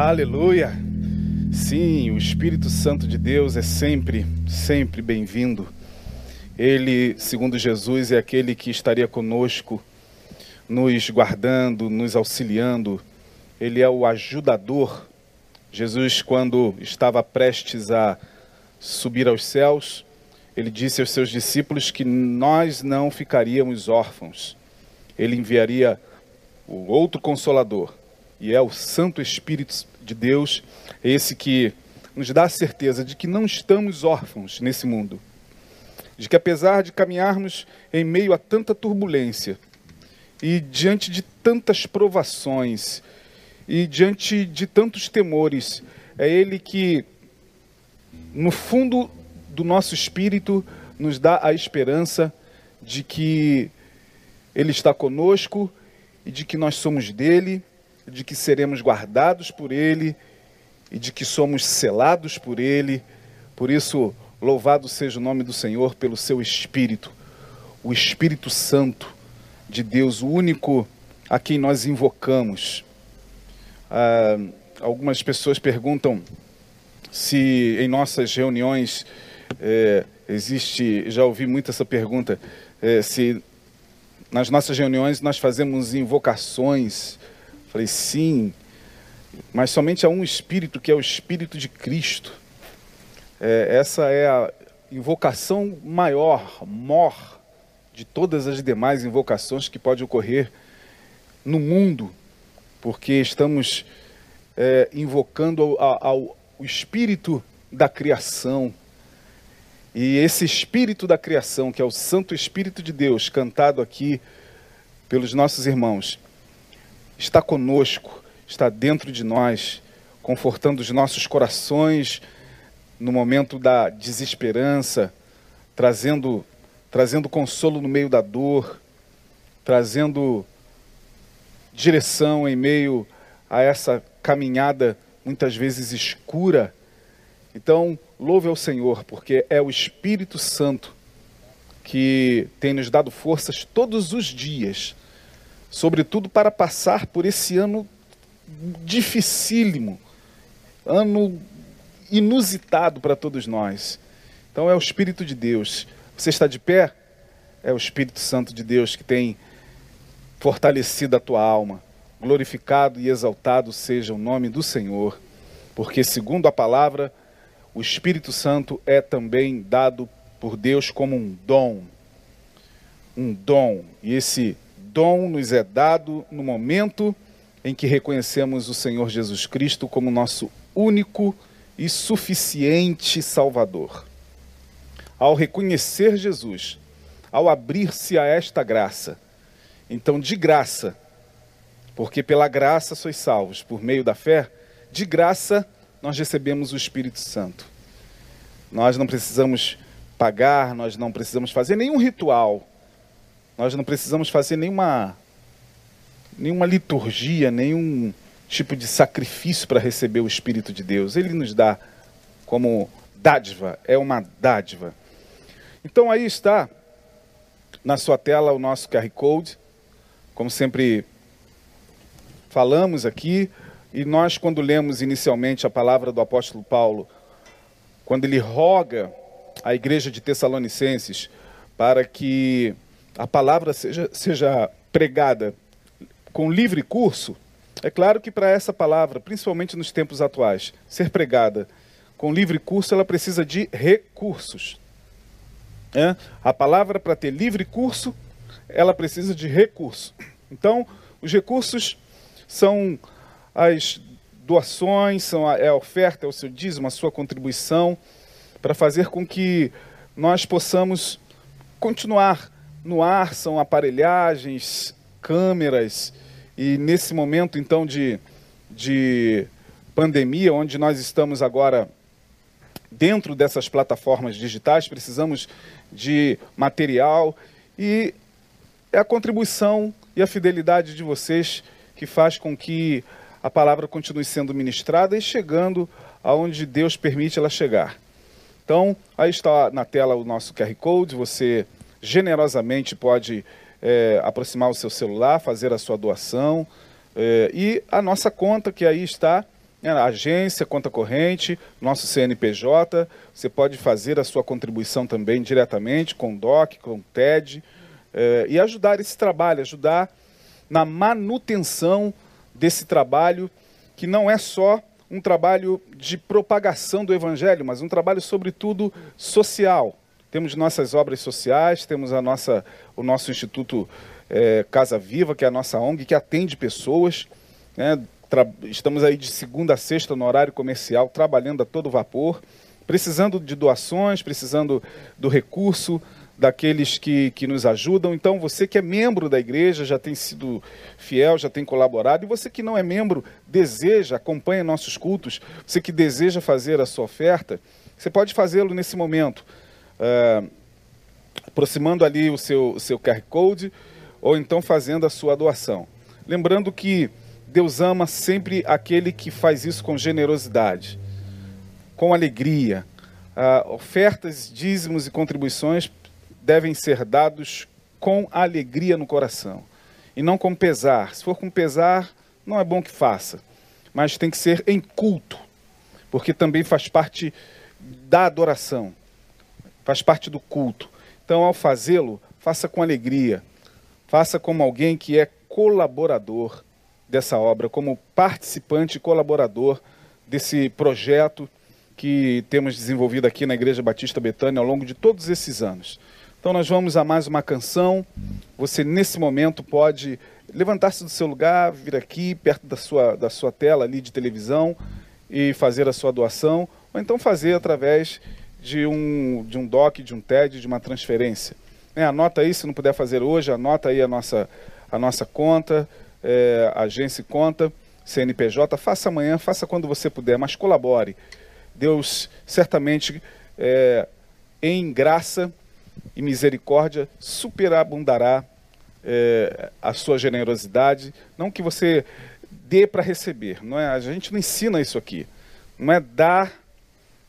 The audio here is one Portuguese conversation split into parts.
Aleluia! Sim, o Espírito Santo de Deus é sempre, sempre bem-vindo. Ele, segundo Jesus, é aquele que estaria conosco, nos guardando, nos auxiliando. Ele é o ajudador. Jesus, quando estava prestes a subir aos céus, ele disse aos seus discípulos que nós não ficaríamos órfãos. Ele enviaria o outro consolador, e é o Santo Espírito de Deus, esse que nos dá a certeza de que não estamos órfãos nesse mundo. De que apesar de caminharmos em meio a tanta turbulência e diante de tantas provações e diante de tantos temores, é Ele que, no fundo do nosso espírito, nos dá a esperança de que Ele está conosco e de que nós somos dele de que seremos guardados por Ele e de que somos selados por Ele. Por isso, louvado seja o nome do Senhor pelo seu Espírito, o Espírito Santo de Deus, o único a quem nós invocamos. Ah, algumas pessoas perguntam se em nossas reuniões é, existe, já ouvi muito essa pergunta, é, se nas nossas reuniões nós fazemos invocações Falei, sim, mas somente há um Espírito, que é o Espírito de Cristo. É, essa é a invocação maior, mor, de todas as demais invocações que pode ocorrer no mundo, porque estamos é, invocando ao, ao, o Espírito da criação. E esse Espírito da criação, que é o Santo Espírito de Deus, cantado aqui pelos nossos irmãos, está conosco, está dentro de nós, confortando os nossos corações no momento da desesperança, trazendo, trazendo consolo no meio da dor, trazendo direção em meio a essa caminhada muitas vezes escura. Então, louve ao Senhor, porque é o Espírito Santo que tem nos dado forças todos os dias sobretudo para passar por esse ano dificílimo, ano inusitado para todos nós. Então é o Espírito de Deus. Você está de pé? É o Espírito Santo de Deus que tem fortalecido a tua alma. Glorificado e exaltado seja o nome do Senhor, porque, segundo a palavra, o Espírito Santo é também dado por Deus como um dom. Um dom. E esse dom nos é dado no momento em que reconhecemos o Senhor Jesus Cristo como nosso único e suficiente Salvador. Ao reconhecer Jesus, ao abrir-se a esta graça, então de graça, porque pela graça sois salvos por meio da fé, de graça nós recebemos o Espírito Santo. Nós não precisamos pagar, nós não precisamos fazer nenhum ritual nós não precisamos fazer nenhuma, nenhuma liturgia, nenhum tipo de sacrifício para receber o Espírito de Deus. Ele nos dá como dádiva, é uma dádiva. Então aí está na sua tela o nosso QR Code, como sempre falamos aqui, e nós quando lemos inicialmente a palavra do apóstolo Paulo, quando ele roga à igreja de Tessalonicenses para que a palavra seja, seja pregada com livre curso, é claro que para essa palavra, principalmente nos tempos atuais, ser pregada com livre curso, ela precisa de recursos. É? A palavra, para ter livre curso, ela precisa de recurso. Então, os recursos são as doações, são a, é a oferta, é o seu dízimo, a sua contribuição, para fazer com que nós possamos continuar no ar são aparelhagens, câmeras, e nesse momento então de, de pandemia, onde nós estamos agora dentro dessas plataformas digitais, precisamos de material e é a contribuição e a fidelidade de vocês que faz com que a palavra continue sendo ministrada e chegando aonde Deus permite ela chegar. Então, aí está na tela o nosso QR Code, você generosamente pode é, aproximar o seu celular, fazer a sua doação. É, e a nossa conta, que aí está, né, agência, conta corrente, nosso CNPJ. Você pode fazer a sua contribuição também diretamente com o DOC, com o TED, eh, e ajudar esse trabalho, ajudar na manutenção desse trabalho, que não é só um trabalho de propagação do Evangelho, mas um trabalho, sobretudo, social. Temos nossas obras sociais, temos a nossa, o nosso Instituto eh, Casa Viva, que é a nossa ONG, que atende pessoas. Né, estamos aí de segunda a sexta no horário comercial, trabalhando a todo vapor, precisando de doações, precisando do recurso daqueles que, que nos ajudam. Então, você que é membro da igreja, já tem sido fiel, já tem colaborado, e você que não é membro, deseja, acompanha nossos cultos, você que deseja fazer a sua oferta, você pode fazê-lo nesse momento, uh, aproximando ali o seu, seu QR Code, ou então fazendo a sua doação. Lembrando que Deus ama sempre aquele que faz isso com generosidade, com alegria. Uh, ofertas, dízimos e contribuições devem ser dados com alegria no coração e não com pesar. Se for com pesar, não é bom que faça, mas tem que ser em culto, porque também faz parte da adoração, faz parte do culto. Então, ao fazê-lo, faça com alegria, faça como alguém que é colaborador dessa obra, como participante e colaborador desse projeto que temos desenvolvido aqui na Igreja Batista Betânia ao longo de todos esses anos. Então nós vamos a mais uma canção. Você nesse momento pode levantar-se do seu lugar, vir aqui perto da sua, da sua tela ali de televisão e fazer a sua doação, ou então fazer através de um, de um DOC, de um TED, de uma transferência. É, anota aí, se não puder fazer hoje, anota aí a nossa, a nossa conta, é, agência conta, CNPJ, faça amanhã, faça quando você puder, mas colabore. Deus certamente, é, em graça e misericórdia, superabundará é, a sua generosidade. Não que você dê para receber, não é? A gente não ensina isso aqui. Não é dar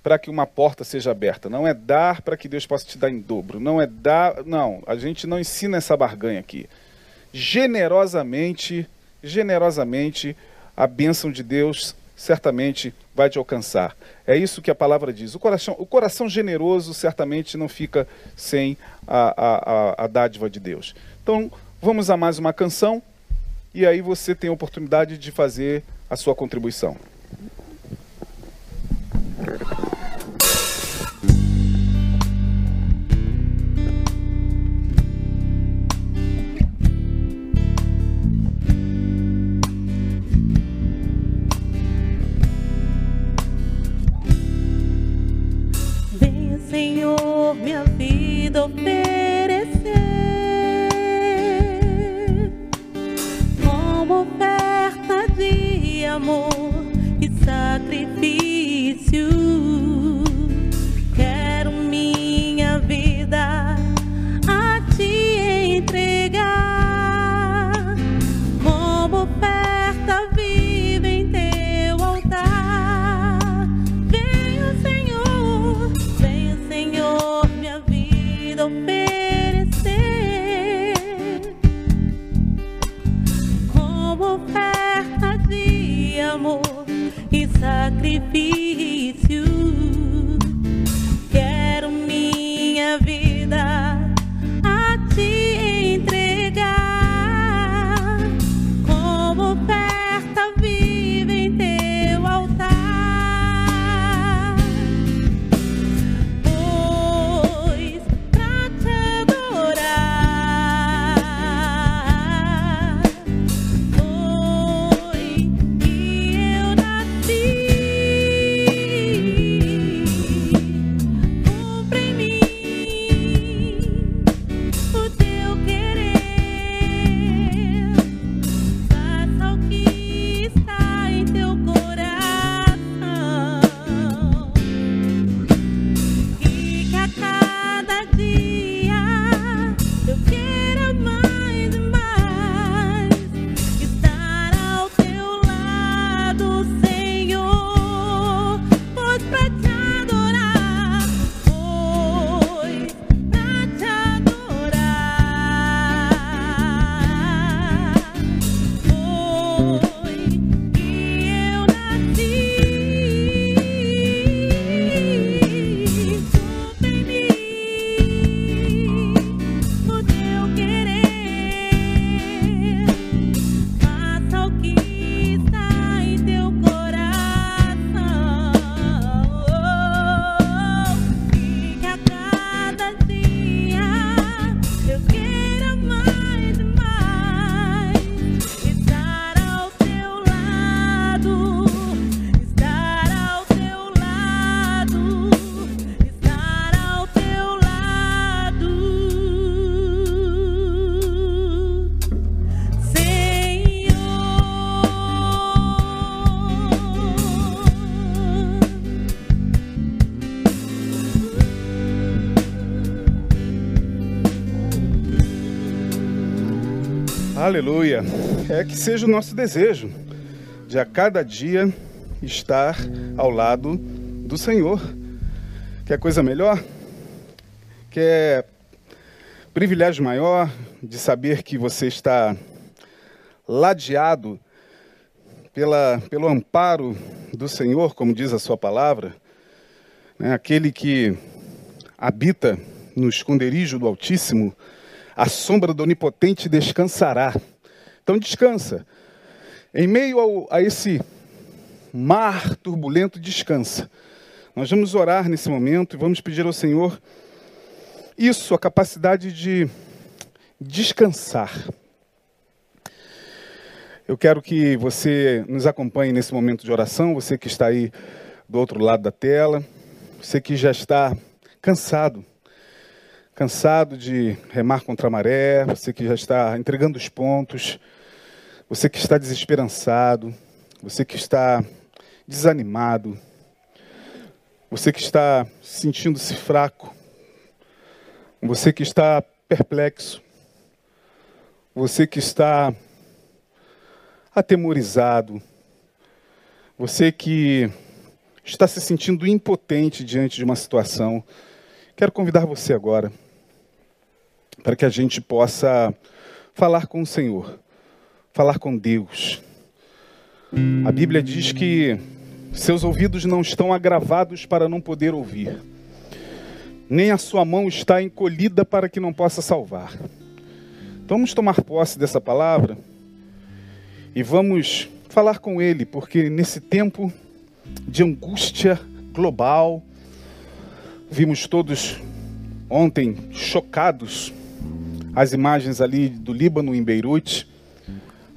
para que uma porta seja aberta, não é dar para que Deus possa te dar em dobro, não é dar, não, a gente não ensina essa barganha aqui generosamente, generosamente, a bênção de Deus certamente vai te alcançar. É isso que a palavra diz. O coração, o coração generoso certamente não fica sem a, a, a dádiva de Deus. Então, vamos a mais uma canção e aí você tem a oportunidade de fazer a sua contribuição. Senhor, minha vida oferece. Aleluia. É que seja o nosso desejo de a cada dia estar ao lado do Senhor. Quer coisa melhor? Quer privilégio maior de saber que você está ladeado pela, pelo amparo do Senhor, como diz a sua palavra, né? aquele que habita no esconderijo do Altíssimo, a sombra do Onipotente descansará. Então descansa. Em meio ao, a esse mar turbulento, descansa. Nós vamos orar nesse momento e vamos pedir ao Senhor isso, a capacidade de descansar. Eu quero que você nos acompanhe nesse momento de oração, você que está aí do outro lado da tela, você que já está cansado cansado de remar contra a maré, você que já está entregando os pontos, você que está desesperançado, você que está desanimado, você que está sentindo-se fraco, você que está perplexo, você que está atemorizado, você que está se sentindo impotente diante de uma situação, quero convidar você agora para que a gente possa falar com o Senhor, falar com Deus. A Bíblia diz que seus ouvidos não estão agravados para não poder ouvir, nem a sua mão está encolhida para que não possa salvar. Então vamos tomar posse dessa palavra e vamos falar com Ele, porque nesse tempo de angústia global, vimos todos ontem chocados as imagens ali do Líbano em Beirute,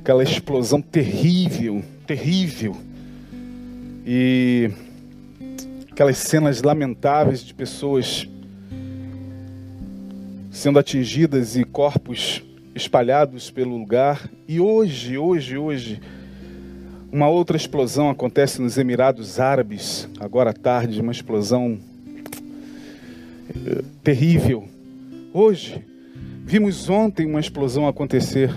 aquela explosão terrível, terrível. E aquelas cenas lamentáveis de pessoas sendo atingidas e corpos espalhados pelo lugar. E hoje, hoje, hoje, uma outra explosão acontece nos Emirados Árabes, agora à tarde, uma explosão eh, terrível. Hoje, Vimos ontem uma explosão acontecer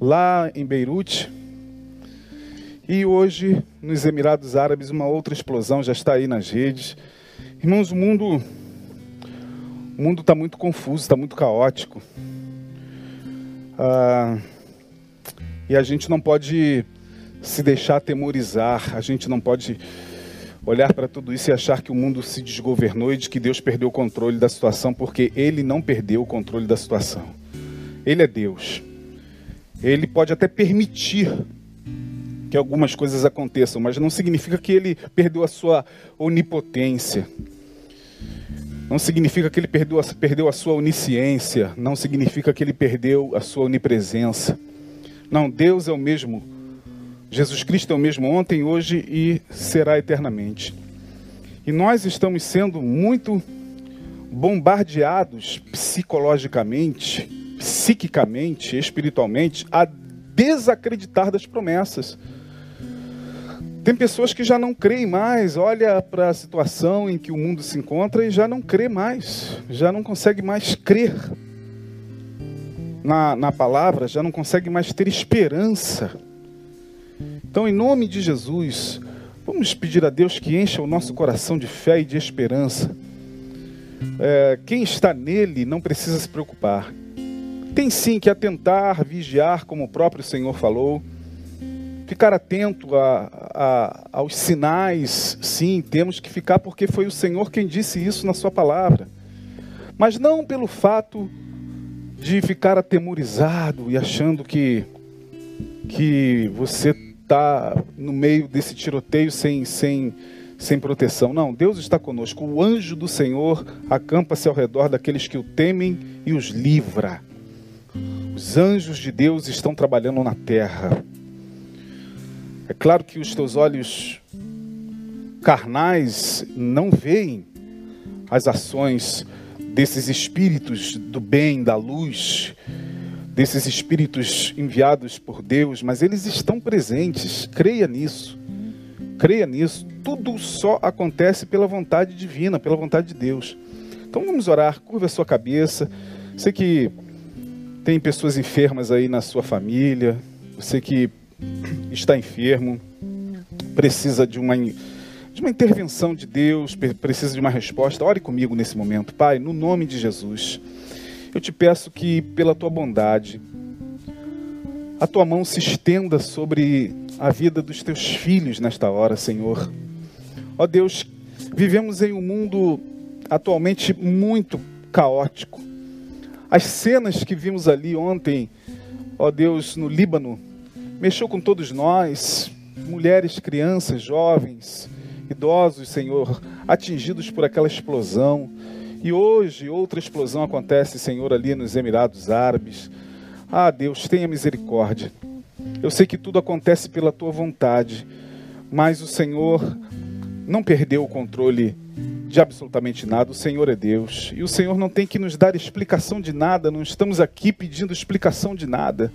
lá em Beirute. E hoje, nos Emirados Árabes, uma outra explosão já está aí nas redes. Irmãos, o mundo o mundo está muito confuso, está muito caótico. Ah, e a gente não pode se deixar atemorizar, a gente não pode olhar para tudo isso e achar que o mundo se desgovernou e de que Deus perdeu o controle da situação, porque Ele não perdeu o controle da situação. Ele é Deus. Ele pode até permitir que algumas coisas aconteçam, mas não significa que Ele perdeu a sua onipotência. Não significa que ele perdeu a, perdeu a sua onisciência. Não significa que ele perdeu a sua onipresença. Não, Deus é o mesmo Jesus Cristo é o mesmo ontem, hoje e será eternamente. E nós estamos sendo muito bombardeados psicologicamente, psiquicamente, espiritualmente, a desacreditar das promessas. Tem pessoas que já não creem mais, olha para a situação em que o mundo se encontra e já não crê mais, já não consegue mais crer na, na palavra, já não consegue mais ter esperança. Então, em nome de Jesus, vamos pedir a Deus que encha o nosso coração de fé e de esperança. É, quem está nele não precisa se preocupar. Tem sim que atentar, vigiar, como o próprio Senhor falou. Ficar atento a, a, aos sinais, sim, temos que ficar, porque foi o Senhor quem disse isso na Sua palavra. Mas não pelo fato de ficar atemorizado e achando que, que você está no meio desse tiroteio sem, sem, sem proteção. Não, Deus está conosco. O anjo do Senhor acampa-se ao redor daqueles que o temem e os livra. Os anjos de Deus estão trabalhando na terra. É claro que os teus olhos carnais não veem as ações desses espíritos do bem, da luz, desses espíritos enviados por Deus, mas eles estão presentes. Creia nisso. Creia nisso. Tudo só acontece pela vontade divina, pela vontade de Deus. Então vamos orar. Curva a sua cabeça. Sei que Tem pessoas enfermas aí na sua família, você que está enfermo, precisa de uma, de uma intervenção de Deus, precisa de uma resposta. Ore comigo nesse momento, Pai, no nome de Jesus. Eu te peço que, pela tua bondade, a tua mão se estenda sobre a vida dos teus filhos nesta hora, Senhor. Ó Deus, vivemos em um mundo atualmente muito caótico. As cenas que vimos ali ontem, ó Deus, no Líbano, mexeu com todos nós, mulheres, crianças, jovens, idosos, Senhor, atingidos por aquela explosão. E hoje outra explosão acontece, Senhor, ali nos Emirados Árabes. Ah, Deus, tenha misericórdia. Eu sei que tudo acontece pela tua vontade, mas o Senhor não perdeu o controle de absolutamente nada. O Senhor é Deus. E o Senhor não tem que nos dar explicação de nada. Não estamos aqui pedindo explicação de nada.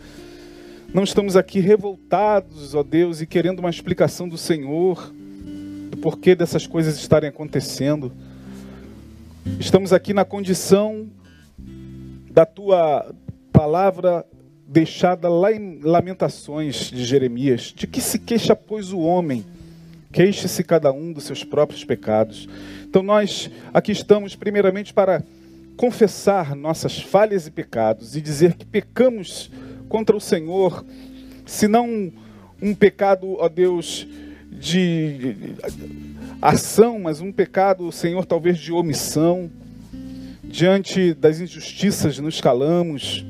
Não estamos aqui revoltados, ó Deus, e querendo uma explicação do Senhor, do porquê dessas coisas estarem acontecendo. Estamos aqui na condição da tua palavra deixada lá em Lamentações de Jeremias: de que se queixa, pois, o homem? Queixe-se cada um dos seus próprios pecados. Então, nós aqui estamos, primeiramente, para confessar nossas falhas e pecados e dizer que pecamos contra o Senhor, se não um pecado, ó Deus, de ação, mas um pecado, Senhor, talvez de omissão. Diante das injustiças nos calamos,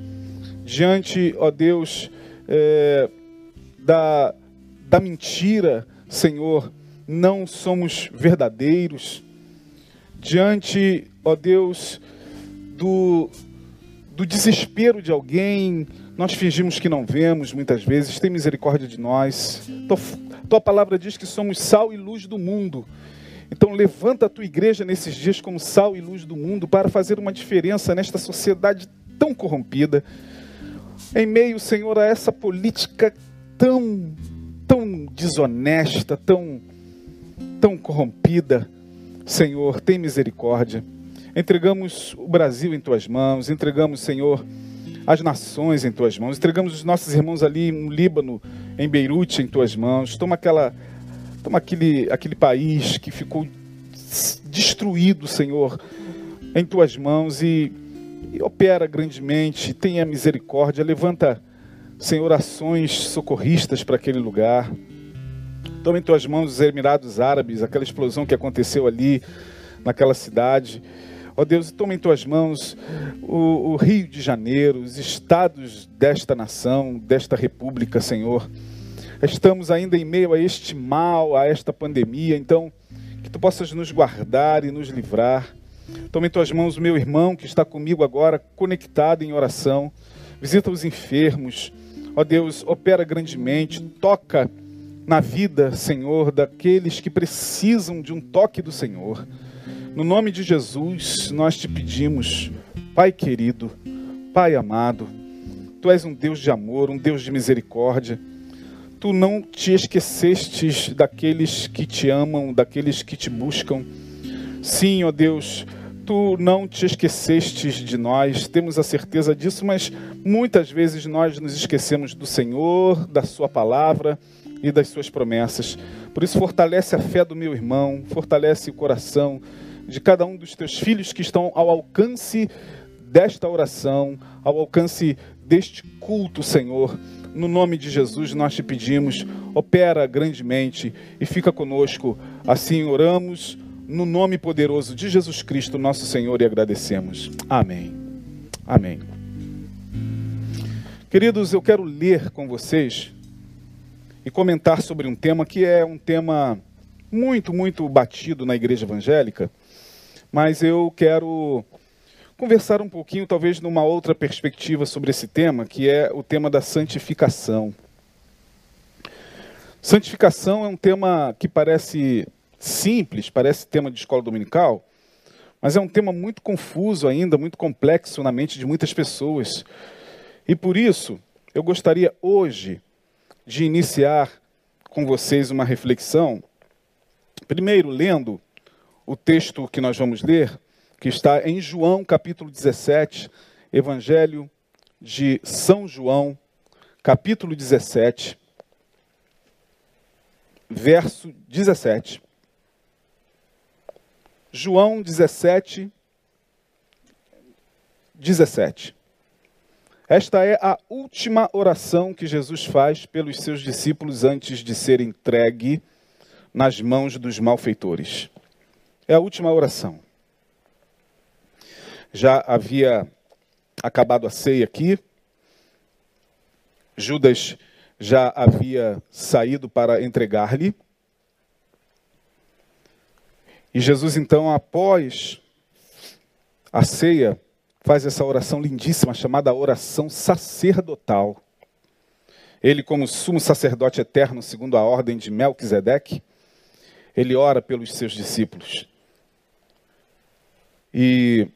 diante, ó Deus, é, da, da mentira, Senhor, não somos verdadeiros. Diante, ó Deus, do, do desespero de alguém, nós fingimos que não vemos muitas vezes. Tem misericórdia de nós. Tua, tua palavra diz que somos sal e luz do mundo. Então levanta a tua igreja nesses dias como sal e luz do mundo para fazer uma diferença nesta sociedade tão corrompida. Em meio, Senhor, a essa política tão tão desonesta, tão tão corrompida, Senhor, tem misericórdia. Entregamos o Brasil em tuas mãos, entregamos, Senhor, as nações em tuas mãos, entregamos os nossos irmãos ali no Líbano, em Beirute em tuas mãos. Toma aquela toma aquele aquele país que ficou destruído, Senhor, em tuas mãos e e opera grandemente, tenha misericórdia, levanta, Senhor, ações socorristas para aquele lugar. Toma em tuas mãos os Emirados Árabes, aquela explosão que aconteceu ali, naquela cidade. Ó oh Deus, toma em tuas mãos o, o, Rio de Janeiro, os estados desta nação, desta república, Senhor. Estamos ainda em meio a este mal, a esta pandemia, então que tu possas nos guardar e nos livrar. Tome em tuas mãos o meu irmão que está comigo agora, conectado em oração. Visita os enfermos. Ó Deus, opera grandemente, toca na vida, Senhor, daqueles que precisam de um toque do Senhor. No nome de Jesus, nós te pedimos, Pai querido, Pai amado, Tu és um Deus de amor, um Deus de misericórdia. Tu não te esquecestes daqueles que te amam, daqueles que te buscam. Sim, ó Deus, tu não te esquecestes de nós, temos a certeza disso, mas muitas vezes nós nos esquecemos do Senhor, da Sua palavra e das Suas promessas. Por isso, fortalece a fé do meu irmão, fortalece o coração de cada um dos teus filhos que estão ao alcance desta oração, ao alcance deste culto, Senhor. No nome de Jesus nós te pedimos, opera grandemente e fica conosco. Assim oramos no nome poderoso de Jesus Cristo, nosso Senhor, e agradecemos. Amém. Amém. Queridos, eu quero ler com vocês e comentar sobre um tema que é um tema muito, muito batido na igreja evangélica, mas eu quero conversar um pouquinho, talvez numa outra perspectiva sobre esse tema, que é o tema da santificação. Santificação é um tema que parece simples, parece tema de escola dominical, mas é um tema muito confuso ainda, muito complexo na mente de muitas pessoas. E por isso, eu gostaria hoje de iniciar com vocês uma reflexão, primeiro lendo o texto que nós vamos ler, que está em João capítulo 17, Evangelho de São João, capítulo 17, verso 17. João 17, 17. Esta é a última oração que Jesus faz pelos seus discípulos antes de ser entregue nas mãos dos malfeitores. É a última oração. Já havia acabado a ceia aqui. Judas já havia saído para entregar-lhe. E Jesus, então, após a ceia, faz essa oração lindíssima chamada oração sacerdotal. Ele, como sumo sacerdote eterno, segundo a ordem de Melquisedeque, ele ora pelos seus discípulos. E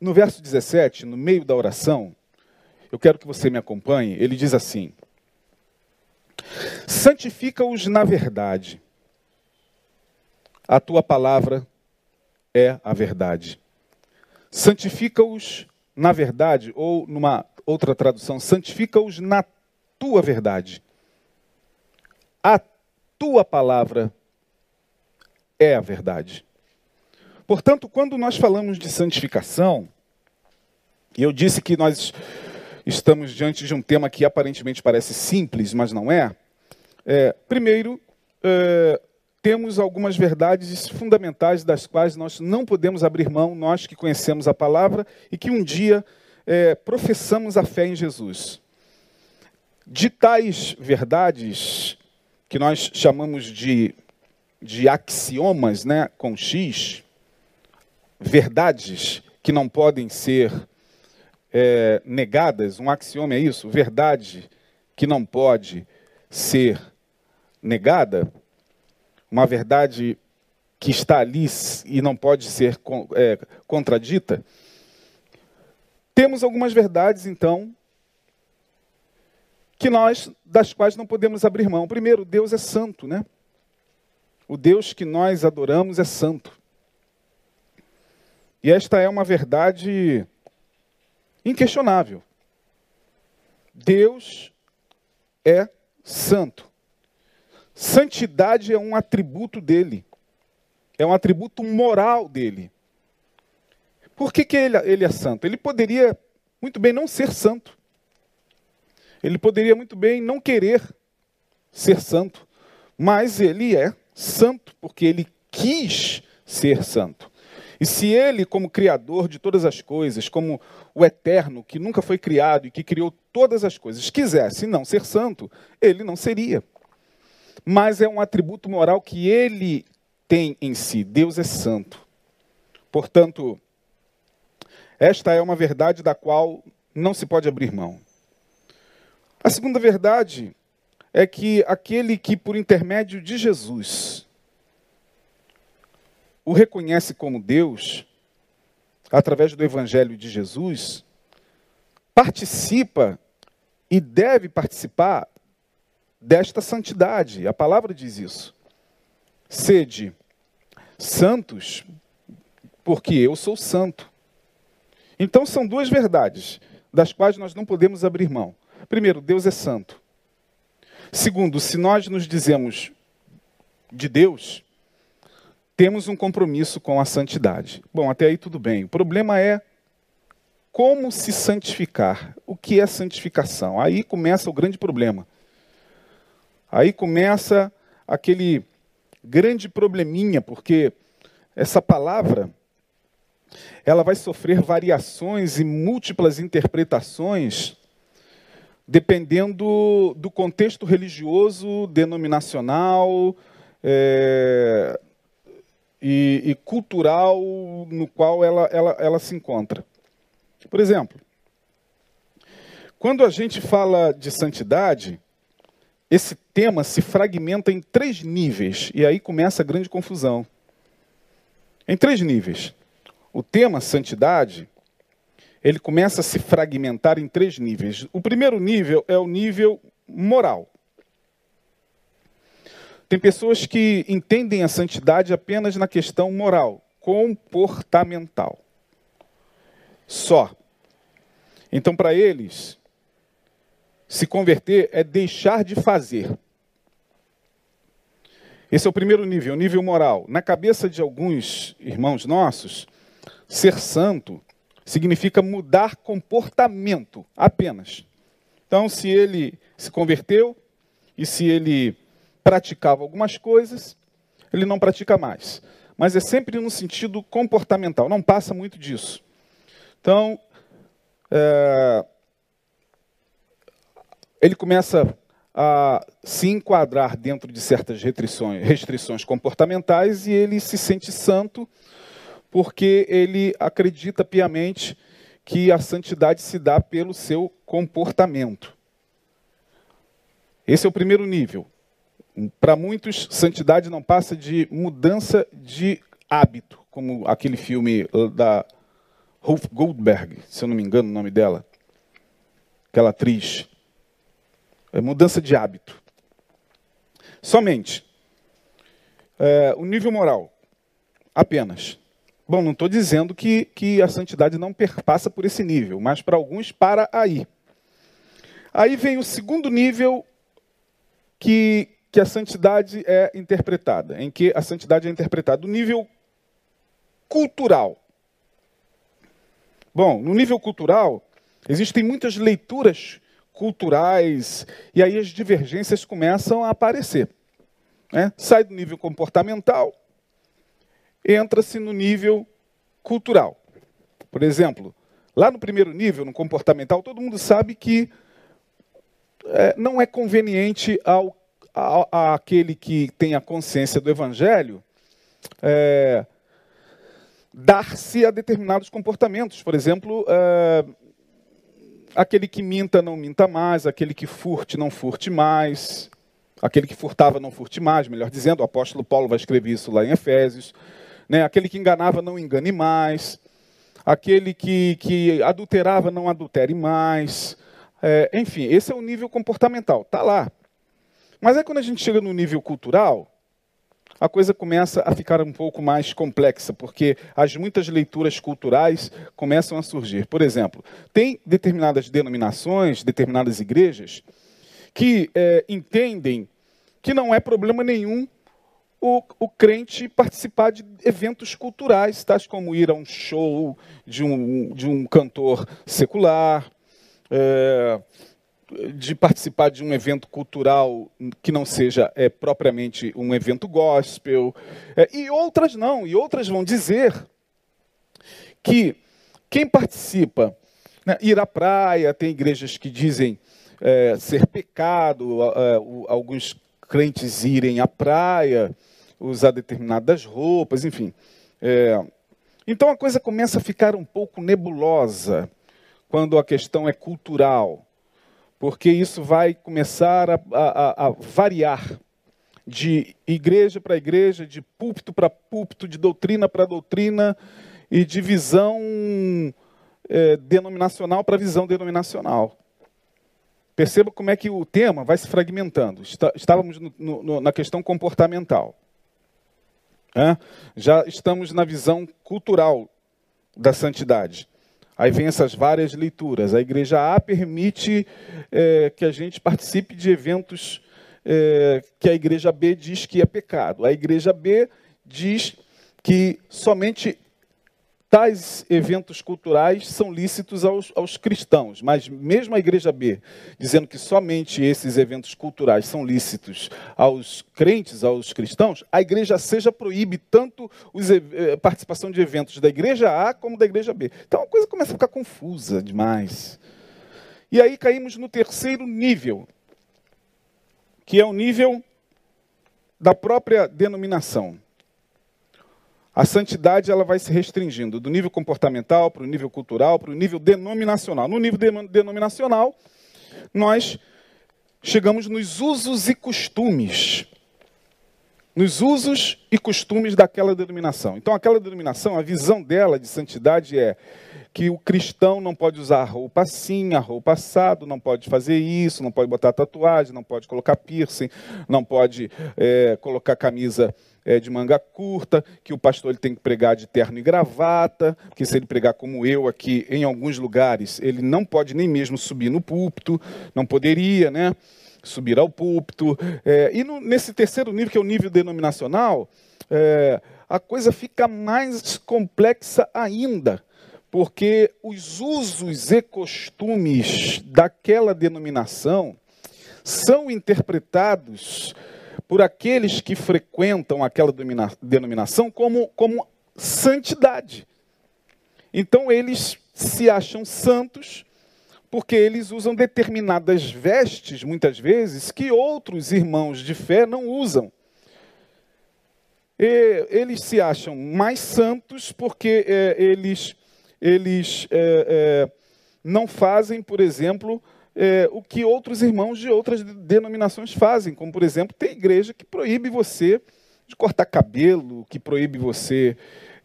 no verso 17, no meio da oração, eu quero que você me acompanhe, ele diz assim: Santifica-os na verdade, a tua palavra é a verdade. Santifica-os na verdade, ou numa outra tradução, santifica-os na tua verdade. A tua palavra é a verdade. Portanto, quando nós falamos de santificação, e eu disse que nós estamos diante de um tema que aparentemente parece simples, mas não é. é primeiro, é, temos algumas verdades fundamentais das quais nós não podemos abrir mão, nós que conhecemos a palavra e que um dia é, professamos a fé em Jesus. De tais verdades, que nós chamamos de, de axiomas, né, com X, verdades que não podem ser é, negadas, um axioma é isso, verdade que não pode ser negada, uma verdade que está ali e não pode ser é, contradita, temos algumas verdades, então, que nós, das quais não podemos abrir mão. Primeiro, Deus é santo, né? O Deus que nós adoramos é santo. E esta é uma verdade inquestionável. Deus é santo. Santidade é um atributo dele. É um atributo moral dele. Por que, que ele, ele é santo? Ele poderia muito bem não ser santo. Ele poderia muito bem não querer ser santo. Mas ele é santo porque ele quis ser santo. E se ele, como criador de todas as coisas, como o eterno, que nunca foi criado e que criou todas as coisas, quisesse não ser santo, ele não seria mas é um atributo moral que ele tem em si. Deus é santo. Portanto, esta é uma verdade da qual não se pode abrir mão. A segunda verdade é que aquele que, por intermédio de Jesus, o reconhece como Deus, através do Evangelho de Jesus, participa e deve participar desta santidade. A palavra diz isso. Sede santos, porque eu sou santo. Então são duas verdades das quais nós não podemos abrir mão. Primeiro, Deus é santo. Segundo, se nós nos dizemos de Deus, temos um compromisso com a santidade. Bom, até aí tudo bem. O problema é como se santificar. O que é santificação? Aí começa o grande problema. Aí começa aquele grande probleminha, porque essa palavra ela vai sofrer variações e múltiplas interpretações dependendo do contexto religioso, denominacional é, e, e, cultural no qual ela, ela, ela se encontra. Por exemplo, quando a gente fala de santidade, esse tema se fragmenta em três níveis, e aí começa a grande confusão. Em três níveis. O tema santidade, ele começa a se fragmentar em três níveis. O primeiro nível é o nível moral. Tem pessoas que entendem a santidade apenas na questão moral, comportamental. Só. Então, para eles, se converter é deixar de fazer. Esse é o primeiro nível, o nível moral. Na cabeça de alguns irmãos nossos, ser santo significa mudar comportamento apenas. Então, se ele se converteu e se ele praticava algumas coisas, ele não pratica mais. Mas é sempre no sentido comportamental, não passa muito disso. Então, é, ele começa a se enquadrar dentro de certas restrições, restrições comportamentais e ele se sente santo porque ele acredita piamente que a santidade se dá pelo seu comportamento. Esse é o primeiro nível. Para muitos, santidade não passa de mudança de hábito, como aquele filme da Ruth Goldberg, se eu não me engano o nome dela, aquela atriz. É mudança de hábito. Somente. É, o nível moral. Apenas. Bom, não estou dizendo que, que a santidade não perpassa por esse nível, mas para alguns para aí. Aí vem o segundo nível que, que a santidade é interpretada, em que a santidade é interpretada. O nível cultural. Bom, no nível cultural, existem muitas leituras culturais, e aí as divergências começam a aparecer. Né? Sai do nível comportamental, entra-se no nível cultural. Por exemplo, lá no primeiro nível, no comportamental, todo mundo sabe que é, não é conveniente ao, a, aquele que tem a consciência do evangelho é, dar-se a determinados comportamentos. Por exemplo, é, aquele que minta não minta mais, aquele que furte não furte mais, aquele que furtava não furte mais, melhor dizendo, o apóstolo Paulo vai escrever isso lá em Efésios, né? aquele que enganava não engane mais, aquele que, que adulterava não adultere mais, é, enfim, esse é o nível comportamental, está lá. Mas aí quando a gente chega no nível cultural, a coisa começa a ficar um pouco mais complexa, porque as muitas leituras culturais começam a surgir. Por exemplo, tem determinadas denominações, determinadas igrejas, que é, entendem que não é problema nenhum o, o, crente participar de eventos culturais, tais como ir a um show de um, de um cantor secular, é, de participar de um evento cultural que não seja é, propriamente um evento gospel, é, e outras não, e outras vão dizer que quem participa, né, ir à praia, tem igrejas que dizem é, ser pecado, alguns crentes irem à praia, usar determinadas roupas, enfim. É, então a coisa começa a ficar um pouco nebulosa quando a questão é cultural porque isso vai começar a, a, a variar de igreja para igreja, de púlpito para púlpito, de doutrina para doutrina e de visão é, denominacional para visão denominacional. Perceba como é que o tema vai se fragmentando. Estávamos no, no, na questão comportamental. É? Já estamos na visão cultural da santidade. Aí vem essas várias leituras. A igreja A permite é, que a gente participe de eventos é, que a igreja B diz que é pecado. A igreja B diz que somente tais eventos culturais são lícitos aos, aos, cristãos, mas mesmo a Igreja B dizendo que somente esses eventos culturais são lícitos aos crentes, aos cristãos, a Igreja C já proíbe tanto a eh, participação de eventos da Igreja A como da Igreja B. Então a coisa começa a ficar confusa demais. E aí caímos no terceiro nível, que é o nível da própria denominação. A santidade ela vai se restringindo do nível comportamental para o nível cultural, para o nível denominacional. No nível denominacional, nós chegamos nos usos e costumes. nos usos e costumes daquela denominação. Então, aquela denominação, a visão dela de santidade é que o cristão não pode usar roupa assim, a roupa assado, não pode fazer isso, não pode botar tatuagem, não pode colocar piercing, não pode é, colocar camisa é, de manga curta, que o pastor ele tem que pregar de terno e gravata, que se ele pregar como eu aqui em alguns lugares, ele não pode nem mesmo subir no púlpito, não poderia, né? Subir ao púlpito. É, e no, nesse terceiro nível, que é o nível denominacional, é, a coisa fica mais complexa ainda porque os usos e costumes daquela denominação são interpretados por aqueles que frequentam aquela denominação como, como santidade. Então eles se acham santos porque eles usam determinadas vestes, muitas vezes, que outros irmãos de fé não usam. E eles se acham mais santos porque é, eles eles é, é, não fazem, por exemplo, é, o que outros irmãos de outras denominações fazem, como, por exemplo, tem igreja que proíbe você de cortar cabelo, que proíbe você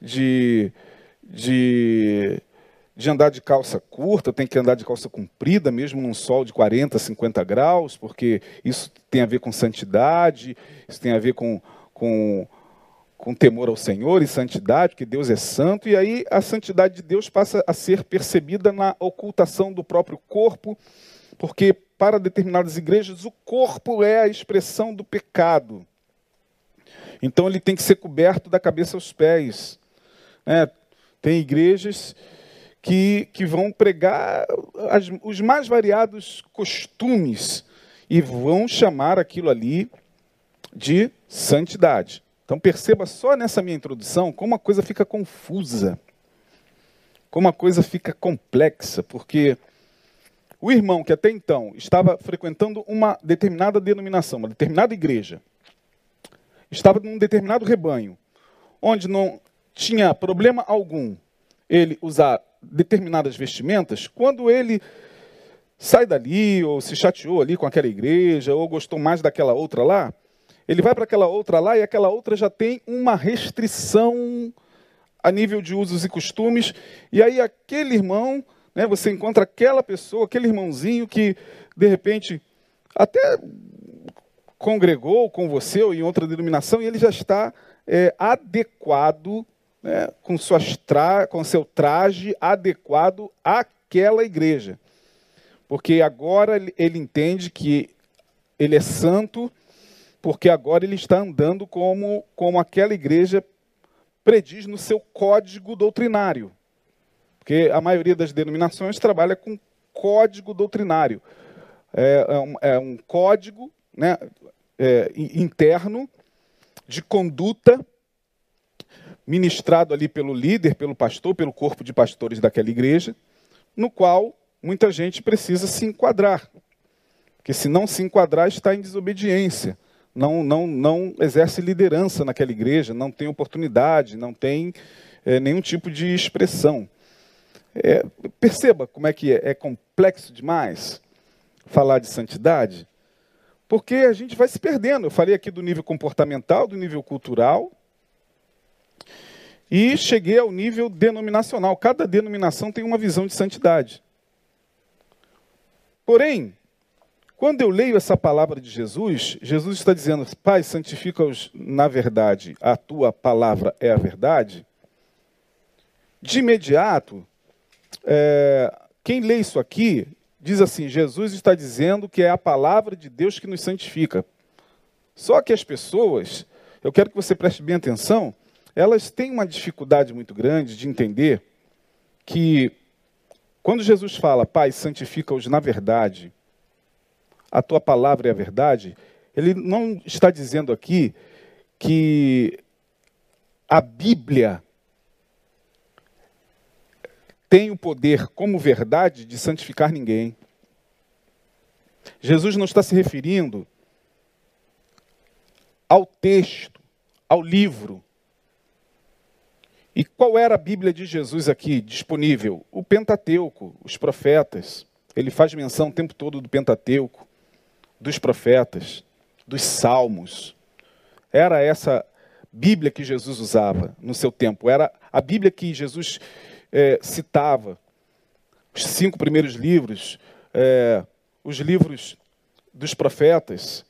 de, de, de andar de calça curta, tem que andar de calça comprida, mesmo num sol de 40, 50 graus, porque isso tem a ver com santidade, isso tem a ver com, com com temor ao Senhor e santidade, que Deus é santo, e aí a santidade de Deus passa a ser percebida na ocultação do próprio corpo, porque para determinadas igrejas o corpo é a expressão do pecado. Então ele tem que ser coberto da cabeça aos pés. É, tem igrejas que, que vão pregar as, os mais variados costumes e vão chamar aquilo ali de santidade. Então perceba só nessa minha introdução como a coisa fica confusa, como a coisa fica complexa, porque o irmão que até então estava frequentando uma determinada denominação, uma determinada igreja, estava num determinado rebanho, onde não tinha problema algum ele usar determinadas vestimentas, quando ele sai dali, ou se chateou ali com aquela igreja, ou gostou mais daquela outra lá, ele vai para aquela outra lá e aquela outra já tem uma restrição a nível de usos e costumes. E aí aquele irmão, né, você encontra aquela pessoa, aquele irmãozinho que de repente até congregou com você ou em outra denominação e ele já está é, adequado né, com, suas tra com seu traje adequado àquela igreja. Porque agora ele entende que ele é santo, porque agora ele está andando como, como aquela igreja prediz no seu código doutrinário. Porque a maioria das denominações trabalha com código doutrinário. É, é, um, é um, código né, é, interno de conduta ministrado ali pelo líder, pelo pastor, pelo corpo de pastores daquela igreja, no qual muita gente precisa se enquadrar. Porque se não se enquadrar, está em desobediência não, não, não exerce liderança naquela igreja, não tem oportunidade, não tem é, nenhum tipo de expressão. É, perceba como é que é, é complexo demais falar de santidade, porque a gente vai se perdendo. Eu falei aqui do nível comportamental, do nível cultural, e cheguei ao nível denominacional. Cada denominação tem uma visão de santidade. Porém, quando eu leio essa palavra de Jesus, Jesus está dizendo: Pai, santifica-os na verdade, a tua palavra é a verdade. De imediato, é, quem lê isso aqui diz assim: Jesus está dizendo que é a palavra de Deus que nos santifica. Só que as pessoas, eu quero que você preste bem atenção, elas têm uma dificuldade muito grande de entender que quando Jesus fala, Pai, santifica-os na verdade, a tua palavra é a verdade, ele não está dizendo aqui que a Bíblia tem o poder como verdade de santificar ninguém. Jesus não está se referindo ao texto, ao livro. E qual era a Bíblia de Jesus aqui disponível? O Pentateuco, os profetas. Ele faz menção o tempo todo do Pentateuco dos profetas, dos salmos. era essa Bíblia que Jesus usava no seu tempo, era a Bíblia que Jesus é, citava. Os cinco primeiros livros, é, os livros dos profetas,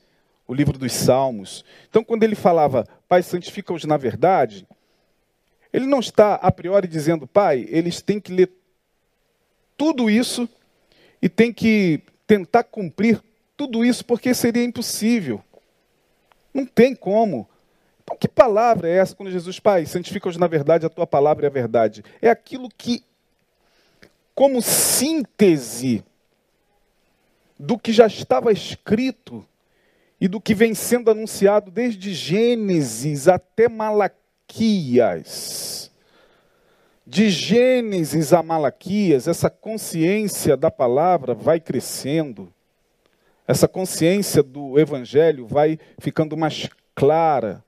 o livro dos Salmos. Então, quando ele falava, Pai, santifica-os na verdade, ele não está a priori dizendo, Pai, eles têm que ler tudo isso e têm que tentar cumprir tudo isso, porque seria impossível. Não tem como. Então, que palavra é essa quando Jesus, Pai, santifica-os na verdade, a tua palavra é a verdade? É aquilo que, como síntese do que já estava escrito e do que vem sendo anunciado desde Gênesis até Malaquias. De Gênesis a Malaquias, essa consciência da palavra vai crescendo, essa consciência do Evangelho vai ficando mais clara,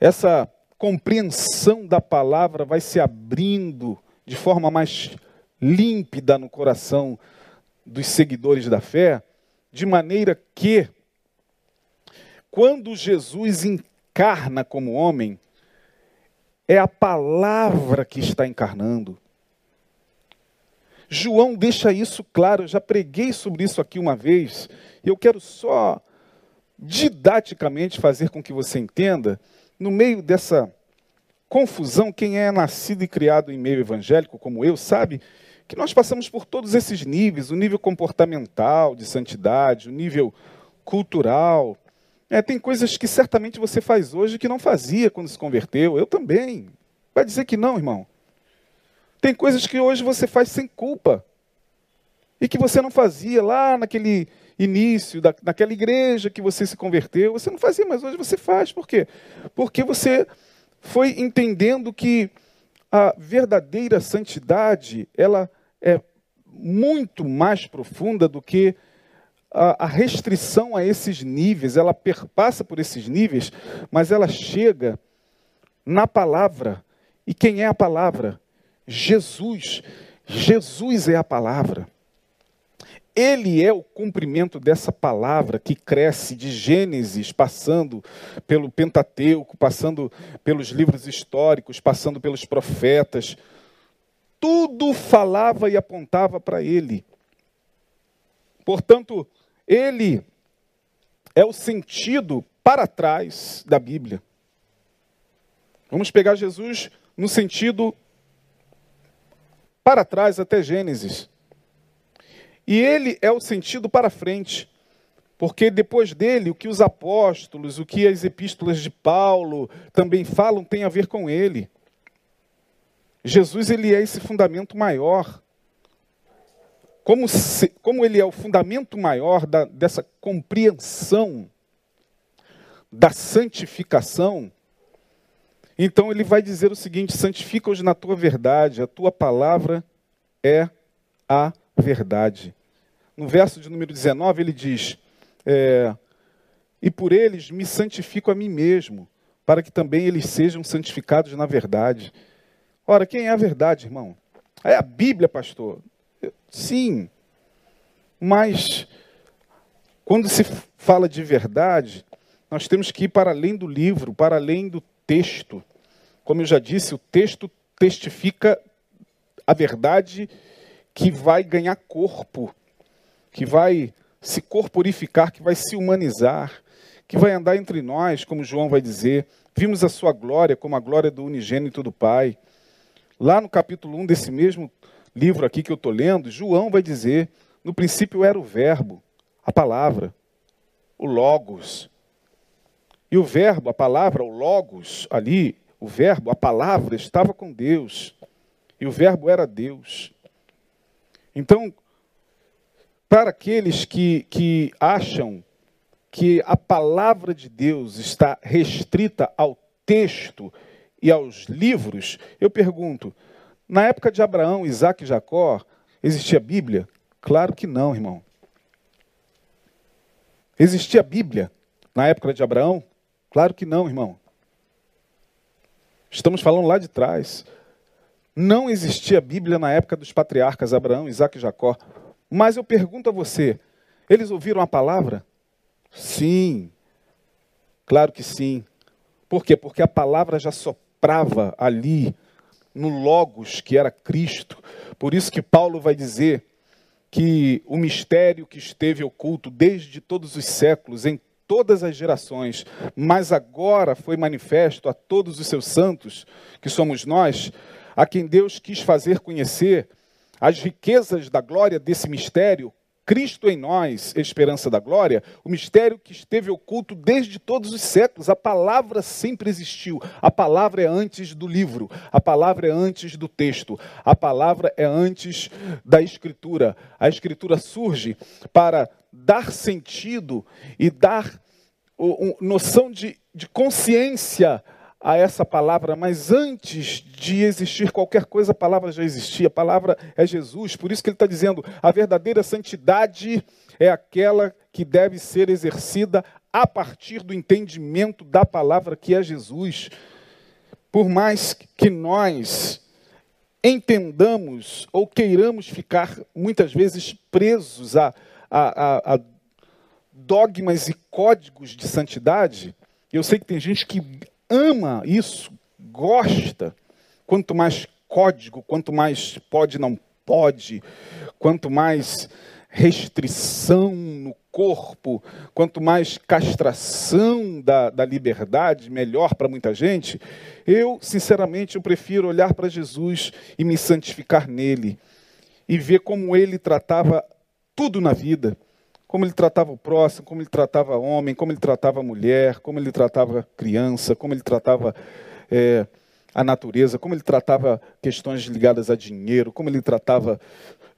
essa compreensão da palavra vai se abrindo de forma mais límpida no coração dos seguidores da fé, de maneira que, quando Jesus encarna como homem, é a palavra que está encarnando. João deixa isso claro, eu já preguei sobre isso aqui uma vez, e eu quero só didaticamente fazer com que você entenda, no meio dessa confusão, quem é nascido e criado em meio evangélico, como eu, sabe que nós passamos por todos esses níveis, o nível comportamental de santidade, o nível cultural. É, tem coisas que certamente você faz hoje que não fazia quando se converteu. Eu também. Vai dizer que não, irmão. Tem coisas que hoje você faz sem culpa. E que você não fazia lá naquele início, da, naquela igreja que você se converteu. Você não fazia, mas hoje você faz. Por quê? Porque você foi entendendo que a verdadeira santidade, ela é muito mais profunda do que a, a restrição a esses níveis. Ela perpassa por esses níveis, mas ela chega na palavra. E quem é a palavra? Jesus. Jesus é a palavra. Ele é o cumprimento dessa palavra que cresce de Gênesis, passando pelo Pentateuco, passando pelos livros históricos, passando pelos profetas, tudo falava e apontava para ele. Portanto, ele é o sentido para trás da Bíblia. Vamos pegar Jesus no sentido para trás até Gênesis. E ele é o sentido para frente. Porque depois dele, o que os apóstolos, o que as epístolas de Paulo também falam tem a ver com ele. Jesus ele é esse fundamento maior. Como, se, como ele é o fundamento maior da, dessa compreensão da santificação, então ele vai dizer o seguinte: santifica-os na tua verdade, a tua palavra é a verdade. No verso de número 19, ele diz: é, E por eles me santifico a mim mesmo, para que também eles sejam santificados na verdade. Ora, quem é a verdade, irmão? É a Bíblia, pastor? Sim. Mas, quando se fala de verdade, nós temos que ir para além do livro, para além do texto. Como eu já disse, o texto testifica a verdade que vai ganhar corpo, que vai se corporificar, que vai se humanizar, que vai andar entre nós, como João vai dizer. Vimos a sua glória como a glória do unigênito do Pai. Lá no capítulo 1 desse mesmo livro aqui que eu estou lendo, João vai dizer: no princípio era o Verbo, a palavra, o Logos. E o Verbo, a palavra, o Logos, ali, o Verbo, a palavra, estava com Deus. E o Verbo era Deus. Então, para aqueles que, que acham que a palavra de Deus está restrita ao texto e aos livros, eu pergunto: na época de Abraão, Isaac e Jacó, existia Bíblia? Claro que não, irmão. Existia Bíblia na época de Abraão? Claro que não, irmão. Estamos falando lá de trás. Não existia Bíblia na época dos patriarcas Abraão, Isaac e Jacó. Mas eu pergunto a você: eles ouviram a palavra? Sim. Claro que sim. Por quê? Porque a palavra já soprava ali no Logos, que era Cristo. Por isso que Paulo vai dizer que o mistério que esteve oculto desde todos os séculos, em todas as gerações, mas agora foi manifesto a todos os seus santos, que somos nós, a quem Deus quis fazer conhecer as riquezas da glória desse mistério, Cristo em nós, esperança da glória, o mistério que esteve oculto desde todos os séculos. A palavra sempre existiu. A palavra é antes do livro, a palavra é antes do texto, a palavra é antes da escritura. A escritura surge para dar sentido e dar noção de, de consciência a essa palavra, mas antes de existir qualquer coisa, a palavra já existia, a palavra é Jesus. Por isso que ele está dizendo: a verdadeira santidade é aquela que deve ser exercida a partir do entendimento da palavra que é Jesus. Por mais que nós entendamos ou queiramos ficar muitas vezes presos a, a, a, dogmas e códigos de santidade, eu sei que tem gente que ama isso, gosta. Quanto mais código, quanto mais pode, não pode, quanto mais restrição no corpo, quanto mais castração da, da liberdade, melhor para muita gente. Eu, sinceramente, eu prefiro olhar para Jesus e me santificar nele e ver como ele tratava tudo na vida como ele tratava o próximo, como ele tratava homem, como ele tratava a mulher, como ele tratava criança, como ele tratava é, a natureza, como ele tratava questões ligadas a dinheiro, como ele tratava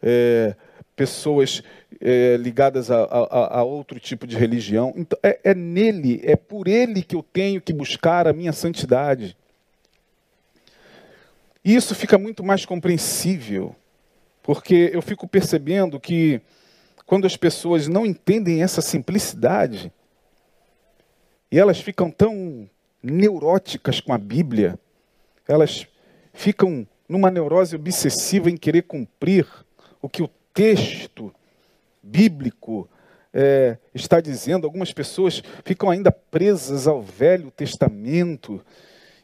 é, pessoas é, ligadas a, a, a, outro tipo de religião. Então, é, é nele, é por ele que eu tenho que buscar a minha santidade. E isso fica muito mais compreensível, porque eu fico percebendo que quando as pessoas não entendem essa simplicidade e elas ficam tão neuróticas com a Bíblia, elas ficam numa neurose obsessiva em querer cumprir o que o texto bíblico é, está dizendo. Algumas pessoas ficam ainda presas ao Velho Testamento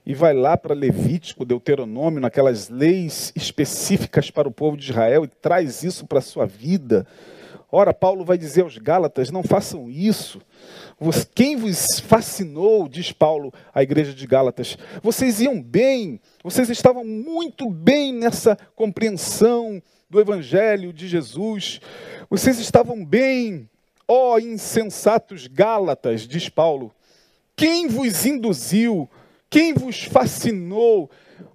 e vai lá para Levítico, Deuteronômio, naquelas leis específicas para o povo de Israel e traz isso para a sua vida Ora, Paulo vai dizer aos Gálatas: não façam isso. Quem vos fascinou, diz Paulo à igreja de Gálatas, vocês iam bem, vocês estavam muito bem nessa compreensão do Evangelho de Jesus, vocês estavam bem, ó insensatos Gálatas, diz Paulo. Quem vos induziu, quem vos fascinou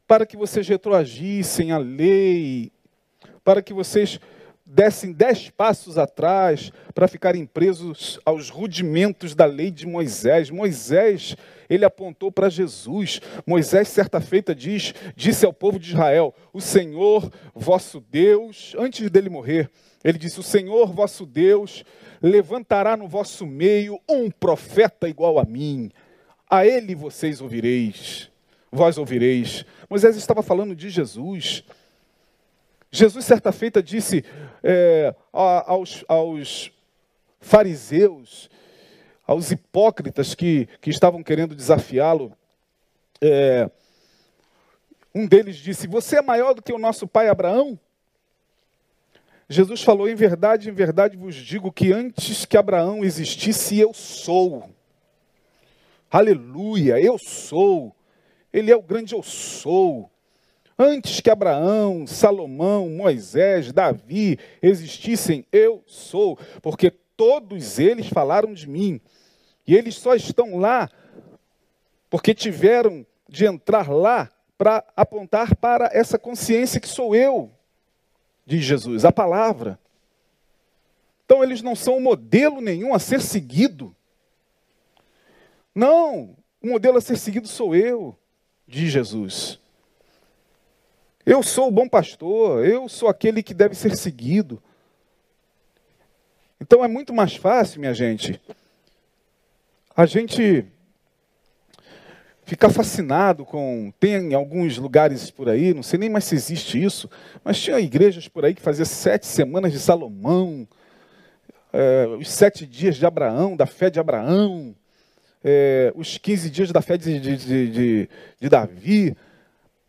para que vocês retroagissem a lei, para que vocês dessem dez passos atrás para ficarem presos aos rudimentos da lei de Moisés. Moisés, ele apontou para Jesus. Moisés, certa feita, diz, disse ao povo de Israel: O Senhor vosso Deus, antes dele morrer, ele disse: O Senhor vosso Deus levantará no vosso meio um profeta igual a mim. A ele vocês ouvireis, vós ouvireis. Moisés estava falando de Jesus. Jesus, certa feita, disse é, aos, aos fariseus, aos hipócritas que, que estavam querendo desafiá-lo, é, um deles disse: Você é maior do que o nosso pai Abraão? Jesus falou: Em verdade, em verdade vos digo que antes que Abraão existisse, eu sou. Aleluia, eu sou. Ele é o grande eu sou. Antes que Abraão, Salomão, Moisés, Davi existissem, eu sou, porque todos eles falaram de mim. E eles só estão lá porque tiveram de entrar lá para apontar para essa consciência que sou eu, diz Jesus, a palavra. Então eles não são modelo nenhum a ser seguido. Não, o modelo a ser seguido sou eu, diz Jesus. Eu sou o bom pastor, eu sou aquele que deve ser seguido. Então é muito mais fácil, minha gente, a gente ficar fascinado com. Tem alguns lugares por aí, não sei nem mais se existe isso, mas tinha igrejas por aí que faziam sete semanas de Salomão, é, os sete dias de Abraão, da fé de Abraão. é, os 15 dias da fé de, de, de, de, Davi.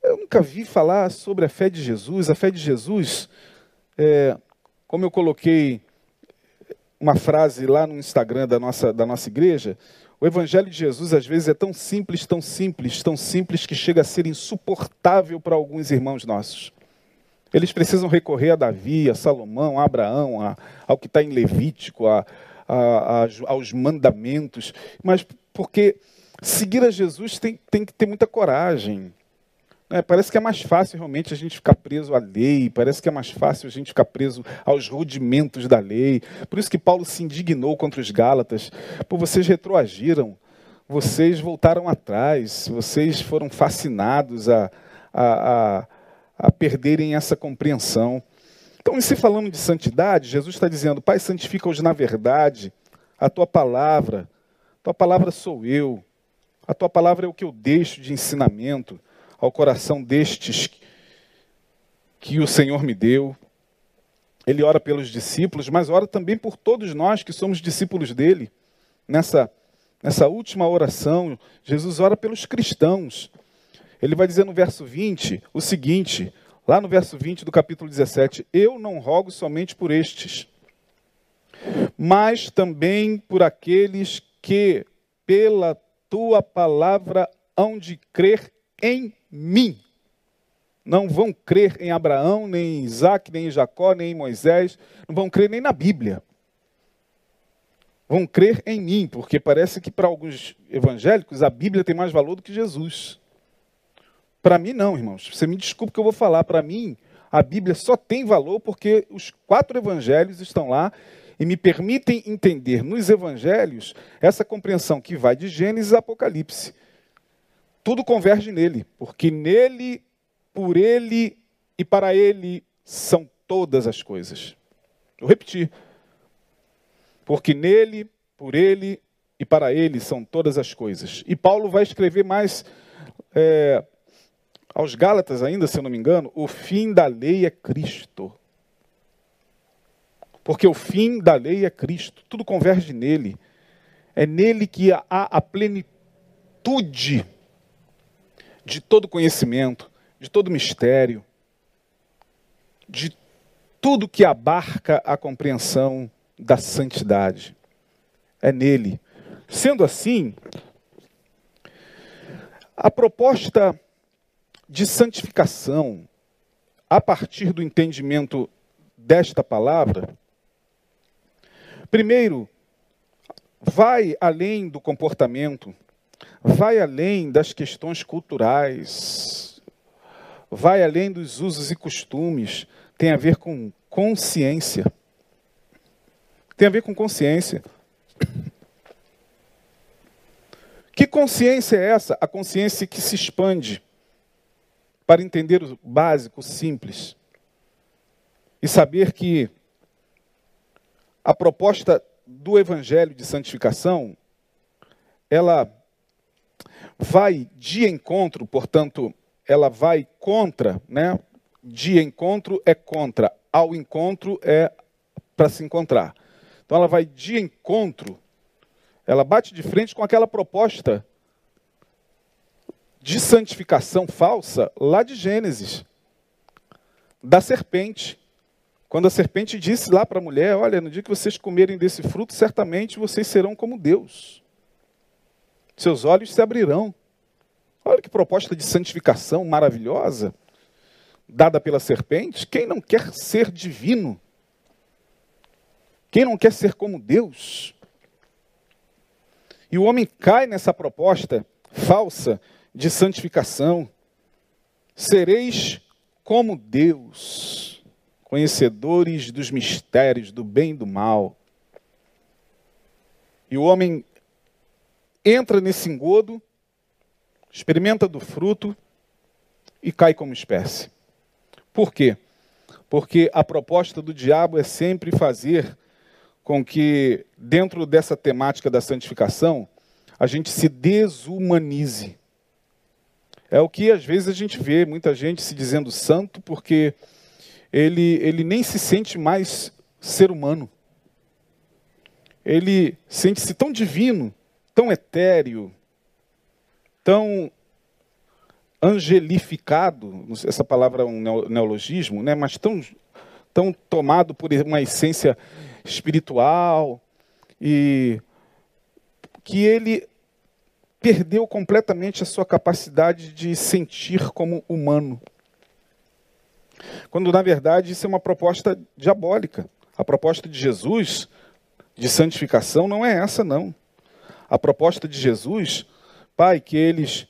Eu nunca vi falar sobre a fé de Jesus. A fé de Jesus, é, como eu coloquei uma frase lá no Instagram da nossa, da nossa igreja, o Evangelho de Jesus às vezes é tão simples, tão simples, tão simples que chega a ser insuportável para alguns irmãos nossos. Eles precisam recorrer a Davi, a Salomão, a Abraão, a, ao que está em Levítico, a, a, aos mandamentos, mas porque seguir a Jesus tem, tem que ter muita coragem. Né? Parece que é mais fácil realmente a gente ficar preso à lei, parece que é mais fácil a gente ficar preso aos rudimentos da lei. Por isso que Paulo se indignou contra os Gálatas, por vocês retroagiram, vocês voltaram atrás, vocês foram fascinados a, a, a, a perderem essa compreensão. Então, se falando de santidade, Jesus está dizendo: Pai, santifica-os na verdade, a tua palavra, a tua palavra sou eu, a tua palavra é o que eu deixo de ensinamento ao coração destes que o Senhor me deu. Ele ora pelos discípulos, mas ora também por todos nós que somos discípulos dele. Nessa, nessa última oração, Jesus ora pelos cristãos. Ele vai dizer no verso 20 o seguinte: Lá no verso 20 do capítulo 17: Eu não rogo somente por estes, mas também por aqueles que, pela tua palavra, hão de crer em mim. Não vão crer em Abraão, nem em Isaac, nem em Jacó, nem em Moisés, não vão crer nem na Bíblia. Vão crer em mim, porque parece que para alguns evangélicos a Bíblia tem mais valor do que Jesus. Para mim, não, irmãos. Você me desculpe que eu vou falar. Para mim, a Bíblia só tem valor porque os quatro evangelhos estão lá e me permitem entender nos evangelhos essa compreensão que vai de Gênesis a Apocalipse. Tudo converge nele, porque nele, por ele e para ele são todas as coisas. Vou repetir. Porque nele, por ele e para ele são todas as coisas. E Paulo vai escrever mais é, aos Gálatas, ainda, se eu não me engano, o fim da lei é Cristo. Porque o fim da lei é Cristo, tudo converge nele. É nele que há a plenitude de todo conhecimento, de todo mistério, de tudo que abarca a compreensão da santidade. É nele. Sendo assim, a proposta de santificação, a partir do entendimento desta palavra, primeiro, vai além do comportamento, vai além das questões culturais, vai além dos usos e costumes, tem a ver com consciência. Tem a ver com consciência. Que consciência é essa? A consciência que se expande para entender o básico, o simples, e saber que a proposta do evangelho de santificação, ela vai de encontro, portanto, ela vai contra, né? De encontro é contra, ao encontro é para se encontrar. Então ela vai de encontro, ela bate de frente com aquela proposta de santificação falsa lá de Gênesis, da serpente. Quando a serpente disse lá para a mulher: Olha, no dia que vocês comerem desse fruto, certamente vocês serão como Deus. Seus olhos se abrirão. Olha que proposta de santificação maravilhosa, dada pela serpente. Quem não quer ser divino? Quem não quer ser como Deus? E o homem cai nessa proposta falsa de santificação. Sereis como Deus, conhecedores dos mistérios do bem e do mal. E o homem entra nesse engodo, experimenta do fruto e cai como espécie. Por quê? Porque a proposta do diabo é sempre fazer com que, dentro dessa temática da santificação, a gente se desumanize. É o que às vezes a gente vê muita gente se dizendo santo porque ele, ele nem se sente mais ser humano. Ele sente-se tão divino tão etéreo, tão angelificado, essa palavra é um neologismo, né? mas tão, tão tomado por uma essência espiritual e que ele perdeu completamente a sua capacidade de sentir como humano. Quando, na verdade, isso é uma proposta diabólica. A proposta de Jesus de santificação não é essa, não. A proposta de Jesus, Pai, que eles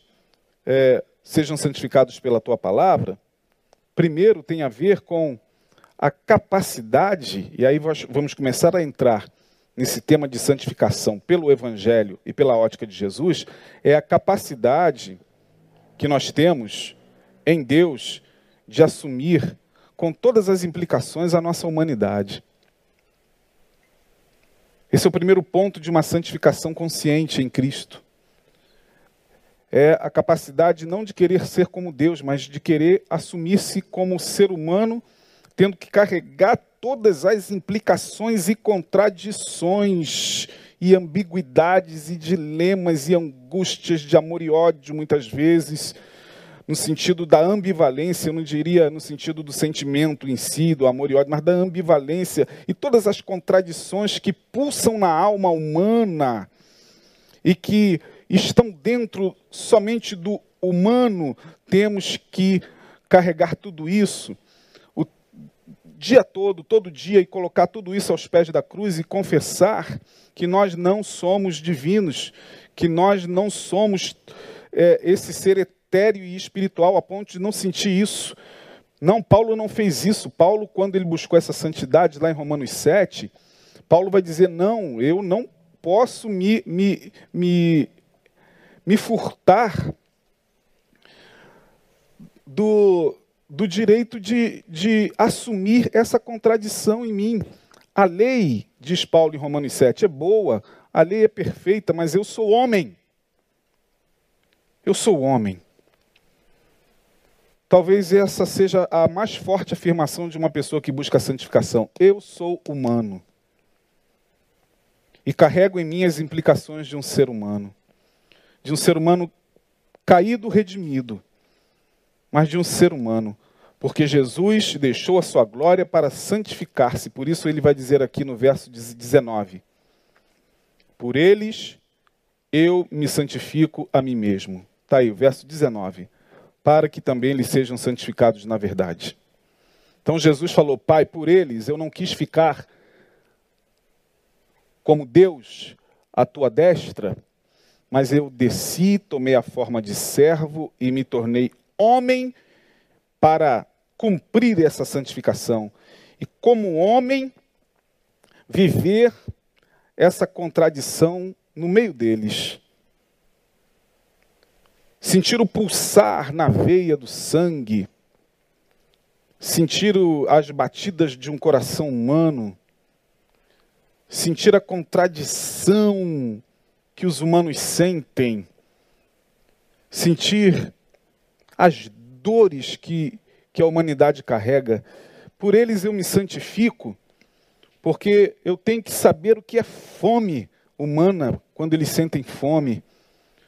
é, sejam santificados pela tua palavra, primeiro tem a ver com a capacidade, e aí vamos começar a entrar nesse tema de santificação pelo Evangelho e pela ótica de Jesus, é a capacidade que nós temos em Deus de assumir com todas as implicações a nossa humanidade. Esse é o primeiro ponto de uma santificação consciente em Cristo. É a capacidade não de querer ser como Deus, mas de querer assumir-se como ser humano, tendo que carregar todas as implicações e contradições e ambiguidades e dilemas e angústias de amor e ódio, muitas vezes, no sentido da ambivalência, eu não diria no sentido do sentimento em si, do amor e ódio, mas da ambivalência e todas as contradições que pulsam na alma humana e que estão dentro somente do humano, temos que carregar tudo isso dia todo, todo dia, e colocar tudo isso aos pés da cruz e confessar que nós não somos divinos, que nós não somos é, esse ser etéreo e espiritual a ponto de não sentir isso. Não, Paulo não fez isso. Paulo, quando ele buscou essa santidade lá em Romanos 7, Paulo vai dizer: não, eu não posso me, me, me, me furtar do, do direito de, de assumir essa contradição em mim. A lei, diz Paulo em Romanos 7, é boa, a lei é perfeita, mas eu sou homem. Eu sou homem. Talvez essa seja a mais forte afirmação de uma pessoa que busca a santificação. Eu sou humano. E carrego em mim as implicações de um ser humano. De um ser humano caído, redimido mas de um ser humano. Porque Jesus deixou a sua glória para santificar-se. Por isso ele vai dizer aqui no verso 19: Por eles eu me santifico a mim mesmo. Está aí o verso 19. Para que também eles sejam santificados na verdade. Então Jesus falou: Pai, por eles eu não quis ficar como Deus à tua destra, mas eu desci, tomei a forma de servo e me tornei homem para cumprir essa santificação. E como homem, viver essa contradição no meio deles. Sentir o pulsar na veia do sangue, sentir as batidas de um coração humano, sentir a contradição que os humanos sentem, sentir as dores que, que a humanidade carrega. Por eles eu me santifico, porque eu tenho que saber o que é fome humana quando eles sentem fome,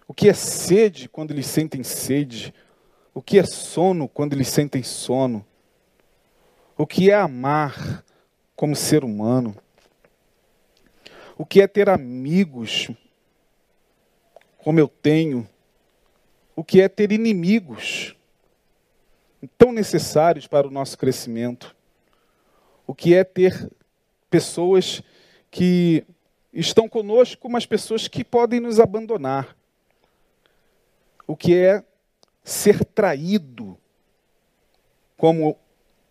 o que é sede quando eles sentem sede, o que é sono quando eles sentem sono, o que é amar como ser humano, o que é ter amigos como eu tenho, o que é ter inimigos tão necessários para o nosso crescimento, o que é ter pessoas que estão conosco, mas pessoas que podem nos abandonar, o que é ser traído, como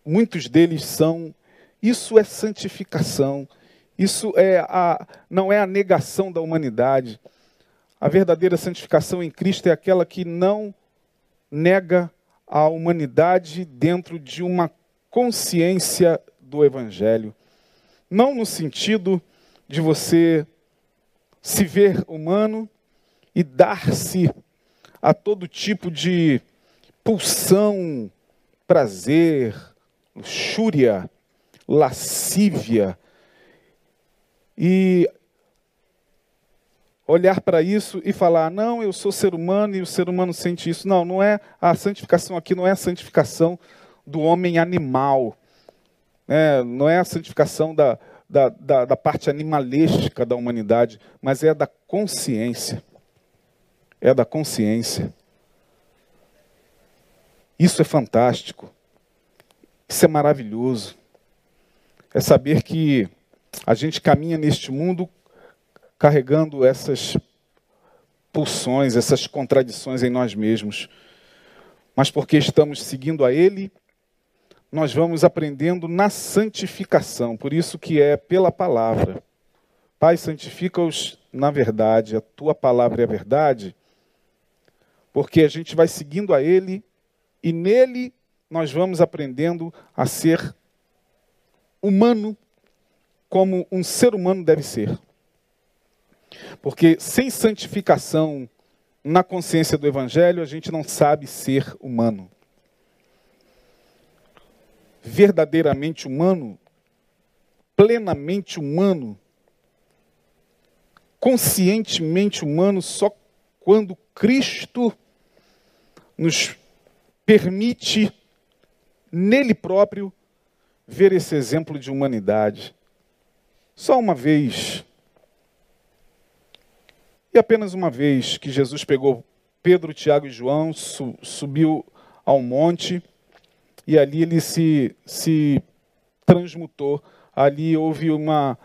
muitos deles são, isso é santificação. Isso é a, não é a negação da humanidade, a verdadeira santificação em Cristo é aquela que não nega a humanidade dentro de uma consciência do Evangelho. Não no sentido de você se ver humano e dar-se a todo tipo de pulsão, prazer, luxúria, lascívia e olhar para isso e falar: não, eu sou ser humano e o ser humano sente isso. Não, não é a santificação aqui, não é a santificação do homem animal, né? não é a santificação da, da, da, da parte animalística da humanidade, mas é da consciência. É da consciência. Isso é fantástico. Isso é maravilhoso. É saber que a gente caminha neste mundo carregando essas pulsões, essas contradições em nós mesmos. Mas porque estamos seguindo a Ele, nós vamos aprendendo na santificação. Por isso que é pela palavra. Pai, santifica-os na verdade. A tua palavra é a verdade. Porque a gente vai seguindo a Ele e nele nós vamos aprendendo a ser humano como um ser humano deve ser. Porque sem santificação na consciência do Evangelho, a gente não sabe ser humano. Verdadeiramente humano, plenamente humano, conscientemente humano, só quando Cristo nos permite, nele próprio, ver esse exemplo de humanidade. Só uma vez e apenas uma vez que Jesus pegou Pedro, Tiago e João, su subiu ao monte e ali ele se, se transmutou. Ali houve uma,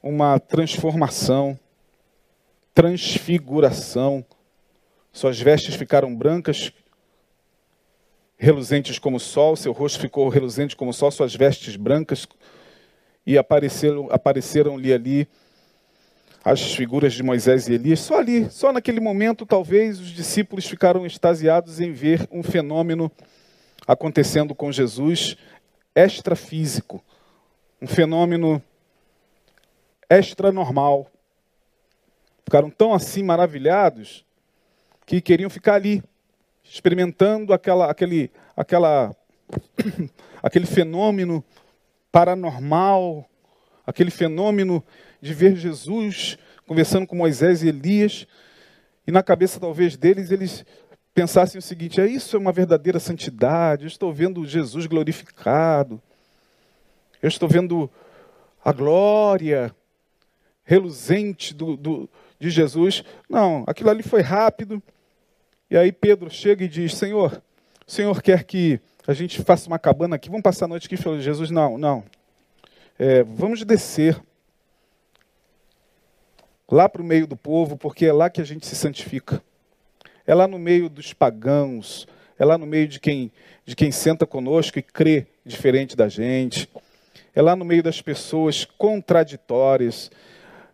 uma transformação, transfiguração. Suas vestes ficaram brancas, reluzentes como o sol, seu rosto ficou reluzente como o sol, suas vestes brancas, e apareceram-lhe apareceram ali as figuras de Moisés e Elias, só ali, só naquele momento, talvez os discípulos ficaram extasiados em ver um fenômeno acontecendo com Jesus extrafísico, um fenômeno extra-normal. Ficaram tão assim maravilhados que queriam ficar ali, experimentando aquela, aquele, aquela, aquele fenômeno paranormal, aquele fenômeno de ver Jesus conversando com Moisés e Elias, e na cabeça talvez deles eles pensassem o seguinte: é isso é uma verdadeira santidade. Eu estou vendo Jesus glorificado. Eu estou vendo a glória reluzente do, do, de Jesus. Não, aquilo ali foi rápido. E aí Pedro chega e diz: Senhor, o Senhor quer que a gente faça uma cabana aqui? Vamos passar a noite aqui? Jesus: Não, não. É, vamos descer lá para o meio do povo, porque é lá que a gente se santifica. É lá no meio dos pagãos, é lá no meio de quem, de quem senta conosco e crê diferente da gente. É lá no meio das pessoas contraditórias.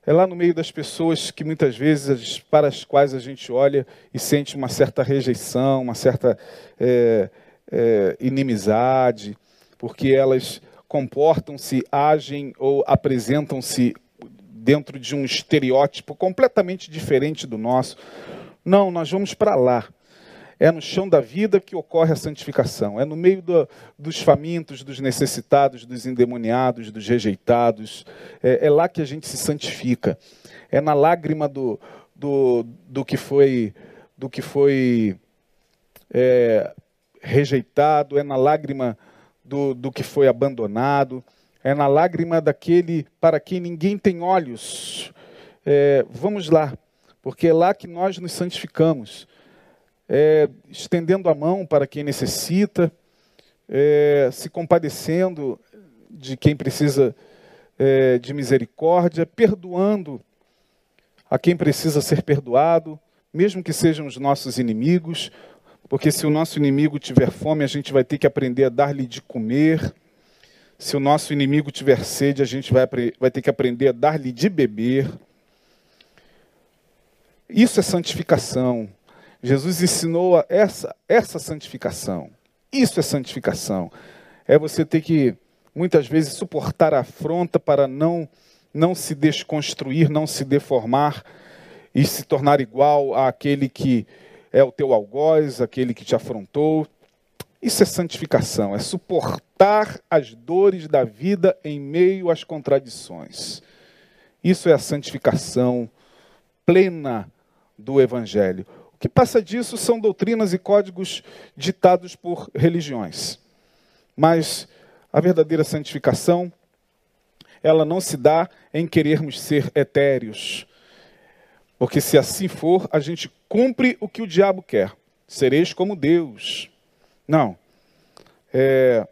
É lá no meio das pessoas que muitas vezes para as quais a gente olha e sente uma certa rejeição, uma certa é, é, inimizade, porque elas comportam-se, agem ou apresentam-se dentro de um estereótipo completamente diferente do nosso. Não, nós vamos para lá. É no chão da vida que ocorre a santificação. É no meio do, dos famintos, dos necessitados, dos endemoniados, dos rejeitados. É, é, lá que a gente se santifica. É na lágrima do, do, do que foi, do que foi é, rejeitado, é na lágrima do, do que foi abandonado é na lágrima daquele para quem ninguém tem olhos. É, vamos lá, porque é lá que nós nos santificamos, é, estendendo a mão para quem necessita, é, se compadecendo de quem precisa é, de misericórdia, perdoando a quem precisa ser perdoado, mesmo que sejam os nossos inimigos, porque se o nosso inimigo tiver fome, a gente vai ter que aprender a dar-lhe de comer. Se o nosso inimigo tiver sede, a gente vai, vai ter que aprender a dar-lhe de beber. Isso é santificação. Jesus ensinou essa, essa santificação. Isso é santificação. É você ter que, muitas vezes, suportar a afronta para não, não se desconstruir, não se deformar e se tornar igual àquele que é o teu algoz, aquele que te afrontou. Isso é santificação, é suportar as dores da vida em meio às contradições. Isso é a santificação plena do Evangelho. Que passa disso são doutrinas e códigos ditados por religiões. Mas a verdadeira santificação, ela não se dá em querermos ser etéreos. Porque se assim for, a gente cumpre o que o diabo quer. Sereis como Deus. Não. É,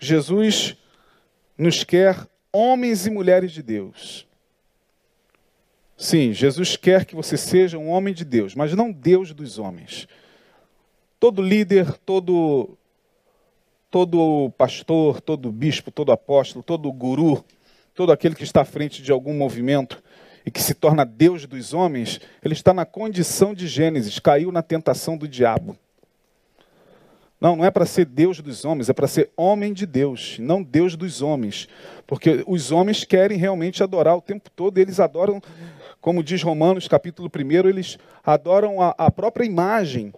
Jesus nos quer homens e mulheres de Deus. Sim, Jesus quer que você seja um homem de Deus, mas não Deus dos homens. Todo líder, todo todo pastor, todo bispo, todo apóstolo, todo guru, todo aquele que está à frente de algum movimento e que se torna Deus dos homens, ele está na condição de Gênesis, caiu na tentação do diabo. Não, não é para ser Deus dos homens, é para ser homem de Deus, não Deus dos homens. Porque os homens querem realmente adorar o tempo todo, eles adoram, como diz Romanos capítulo 1, eles adoram a, a própria imagem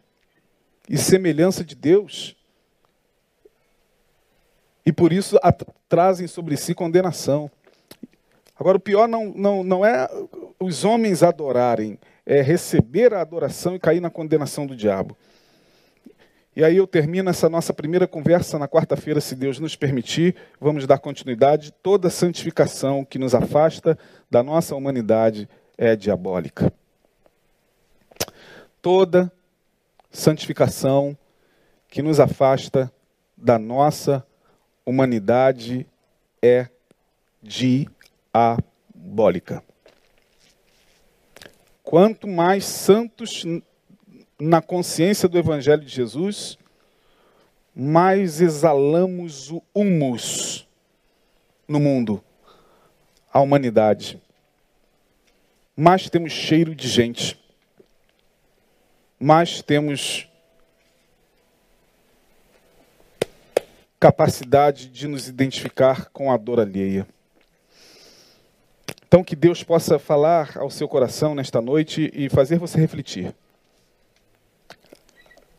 e semelhança de Deus. E por isso a, trazem sobre si condenação. Agora, o pior não, não, não é os homens adorarem, é receber a adoração e cair na condenação do diabo. E aí eu termino essa nossa primeira conversa na quarta-feira, se Deus nos permitir. Vamos dar continuidade. Toda santificação que nos afasta da nossa humanidade é diabólica. Toda santificação que nos afasta da nossa humanidade é diabólica. Quanto mais santos na consciência do Evangelho de Jesus, mais exalamos o humus no mundo, a humanidade. Mais temos cheiro de gente. Mais temos capacidade de nos identificar com a dor alheia. Então, que Deus possa falar ao seu coração nesta noite e fazer você refletir.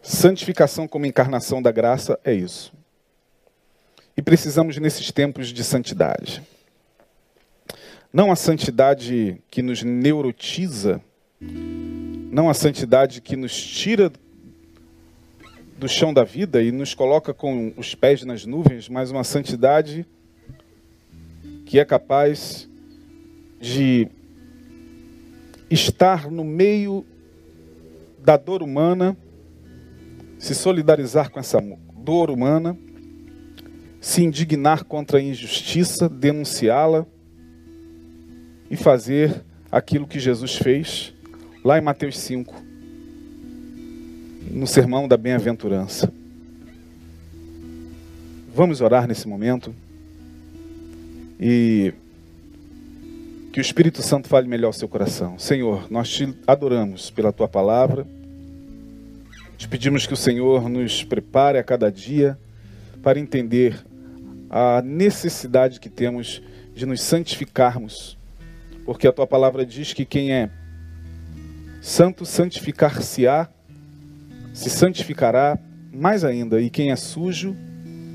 Santificação como encarnação da graça é isso. E precisamos nesses tempos de santidade. Não a santidade que nos neurotiza, não a santidade que nos tira do chão da vida e nos coloca com os pés nas nuvens, mas uma santidade que é capaz de estar no meio da dor humana se solidarizar com essa dor humana, se indignar contra a injustiça, denunciá-la e fazer aquilo que Jesus fez lá em Mateus 5, no sermão da bem-aventurança. Vamos orar nesse momento e que o Espírito Santo fale melhor ao seu coração. Senhor, nós te adoramos pela tua palavra. Te pedimos que o Senhor nos prepare a cada dia para entender a necessidade que temos de nos santificarmos, porque a tua palavra diz que quem é santo santificar-se-á, se santificará mais ainda, e quem é sujo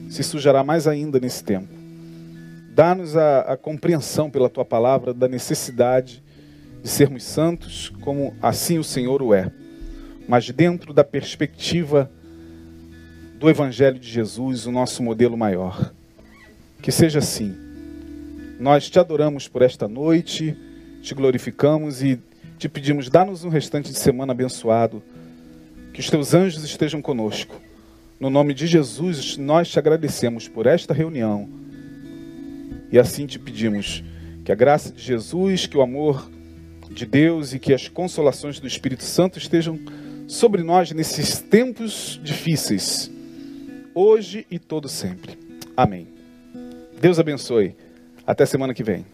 se sujará mais ainda nesse tempo. Dá-nos a, a compreensão pela tua palavra da necessidade de sermos santos, como assim o Senhor o é mas dentro da perspectiva do Evangelho de Jesus, o nosso modelo maior. Que seja assim. Nós te adoramos por esta noite, te glorificamos e te pedimos, dá-nos um restante de semana abençoado, que os teus anjos estejam conosco. No nome de Jesus, nós te agradecemos por esta reunião e assim te pedimos que a graça de Jesus, que o amor de Deus e que as consolações do Espírito Santo estejam sobre nós nesses tempos difíceis, hoje e todo sempre. Amém. Deus abençoe. Até semana que vem.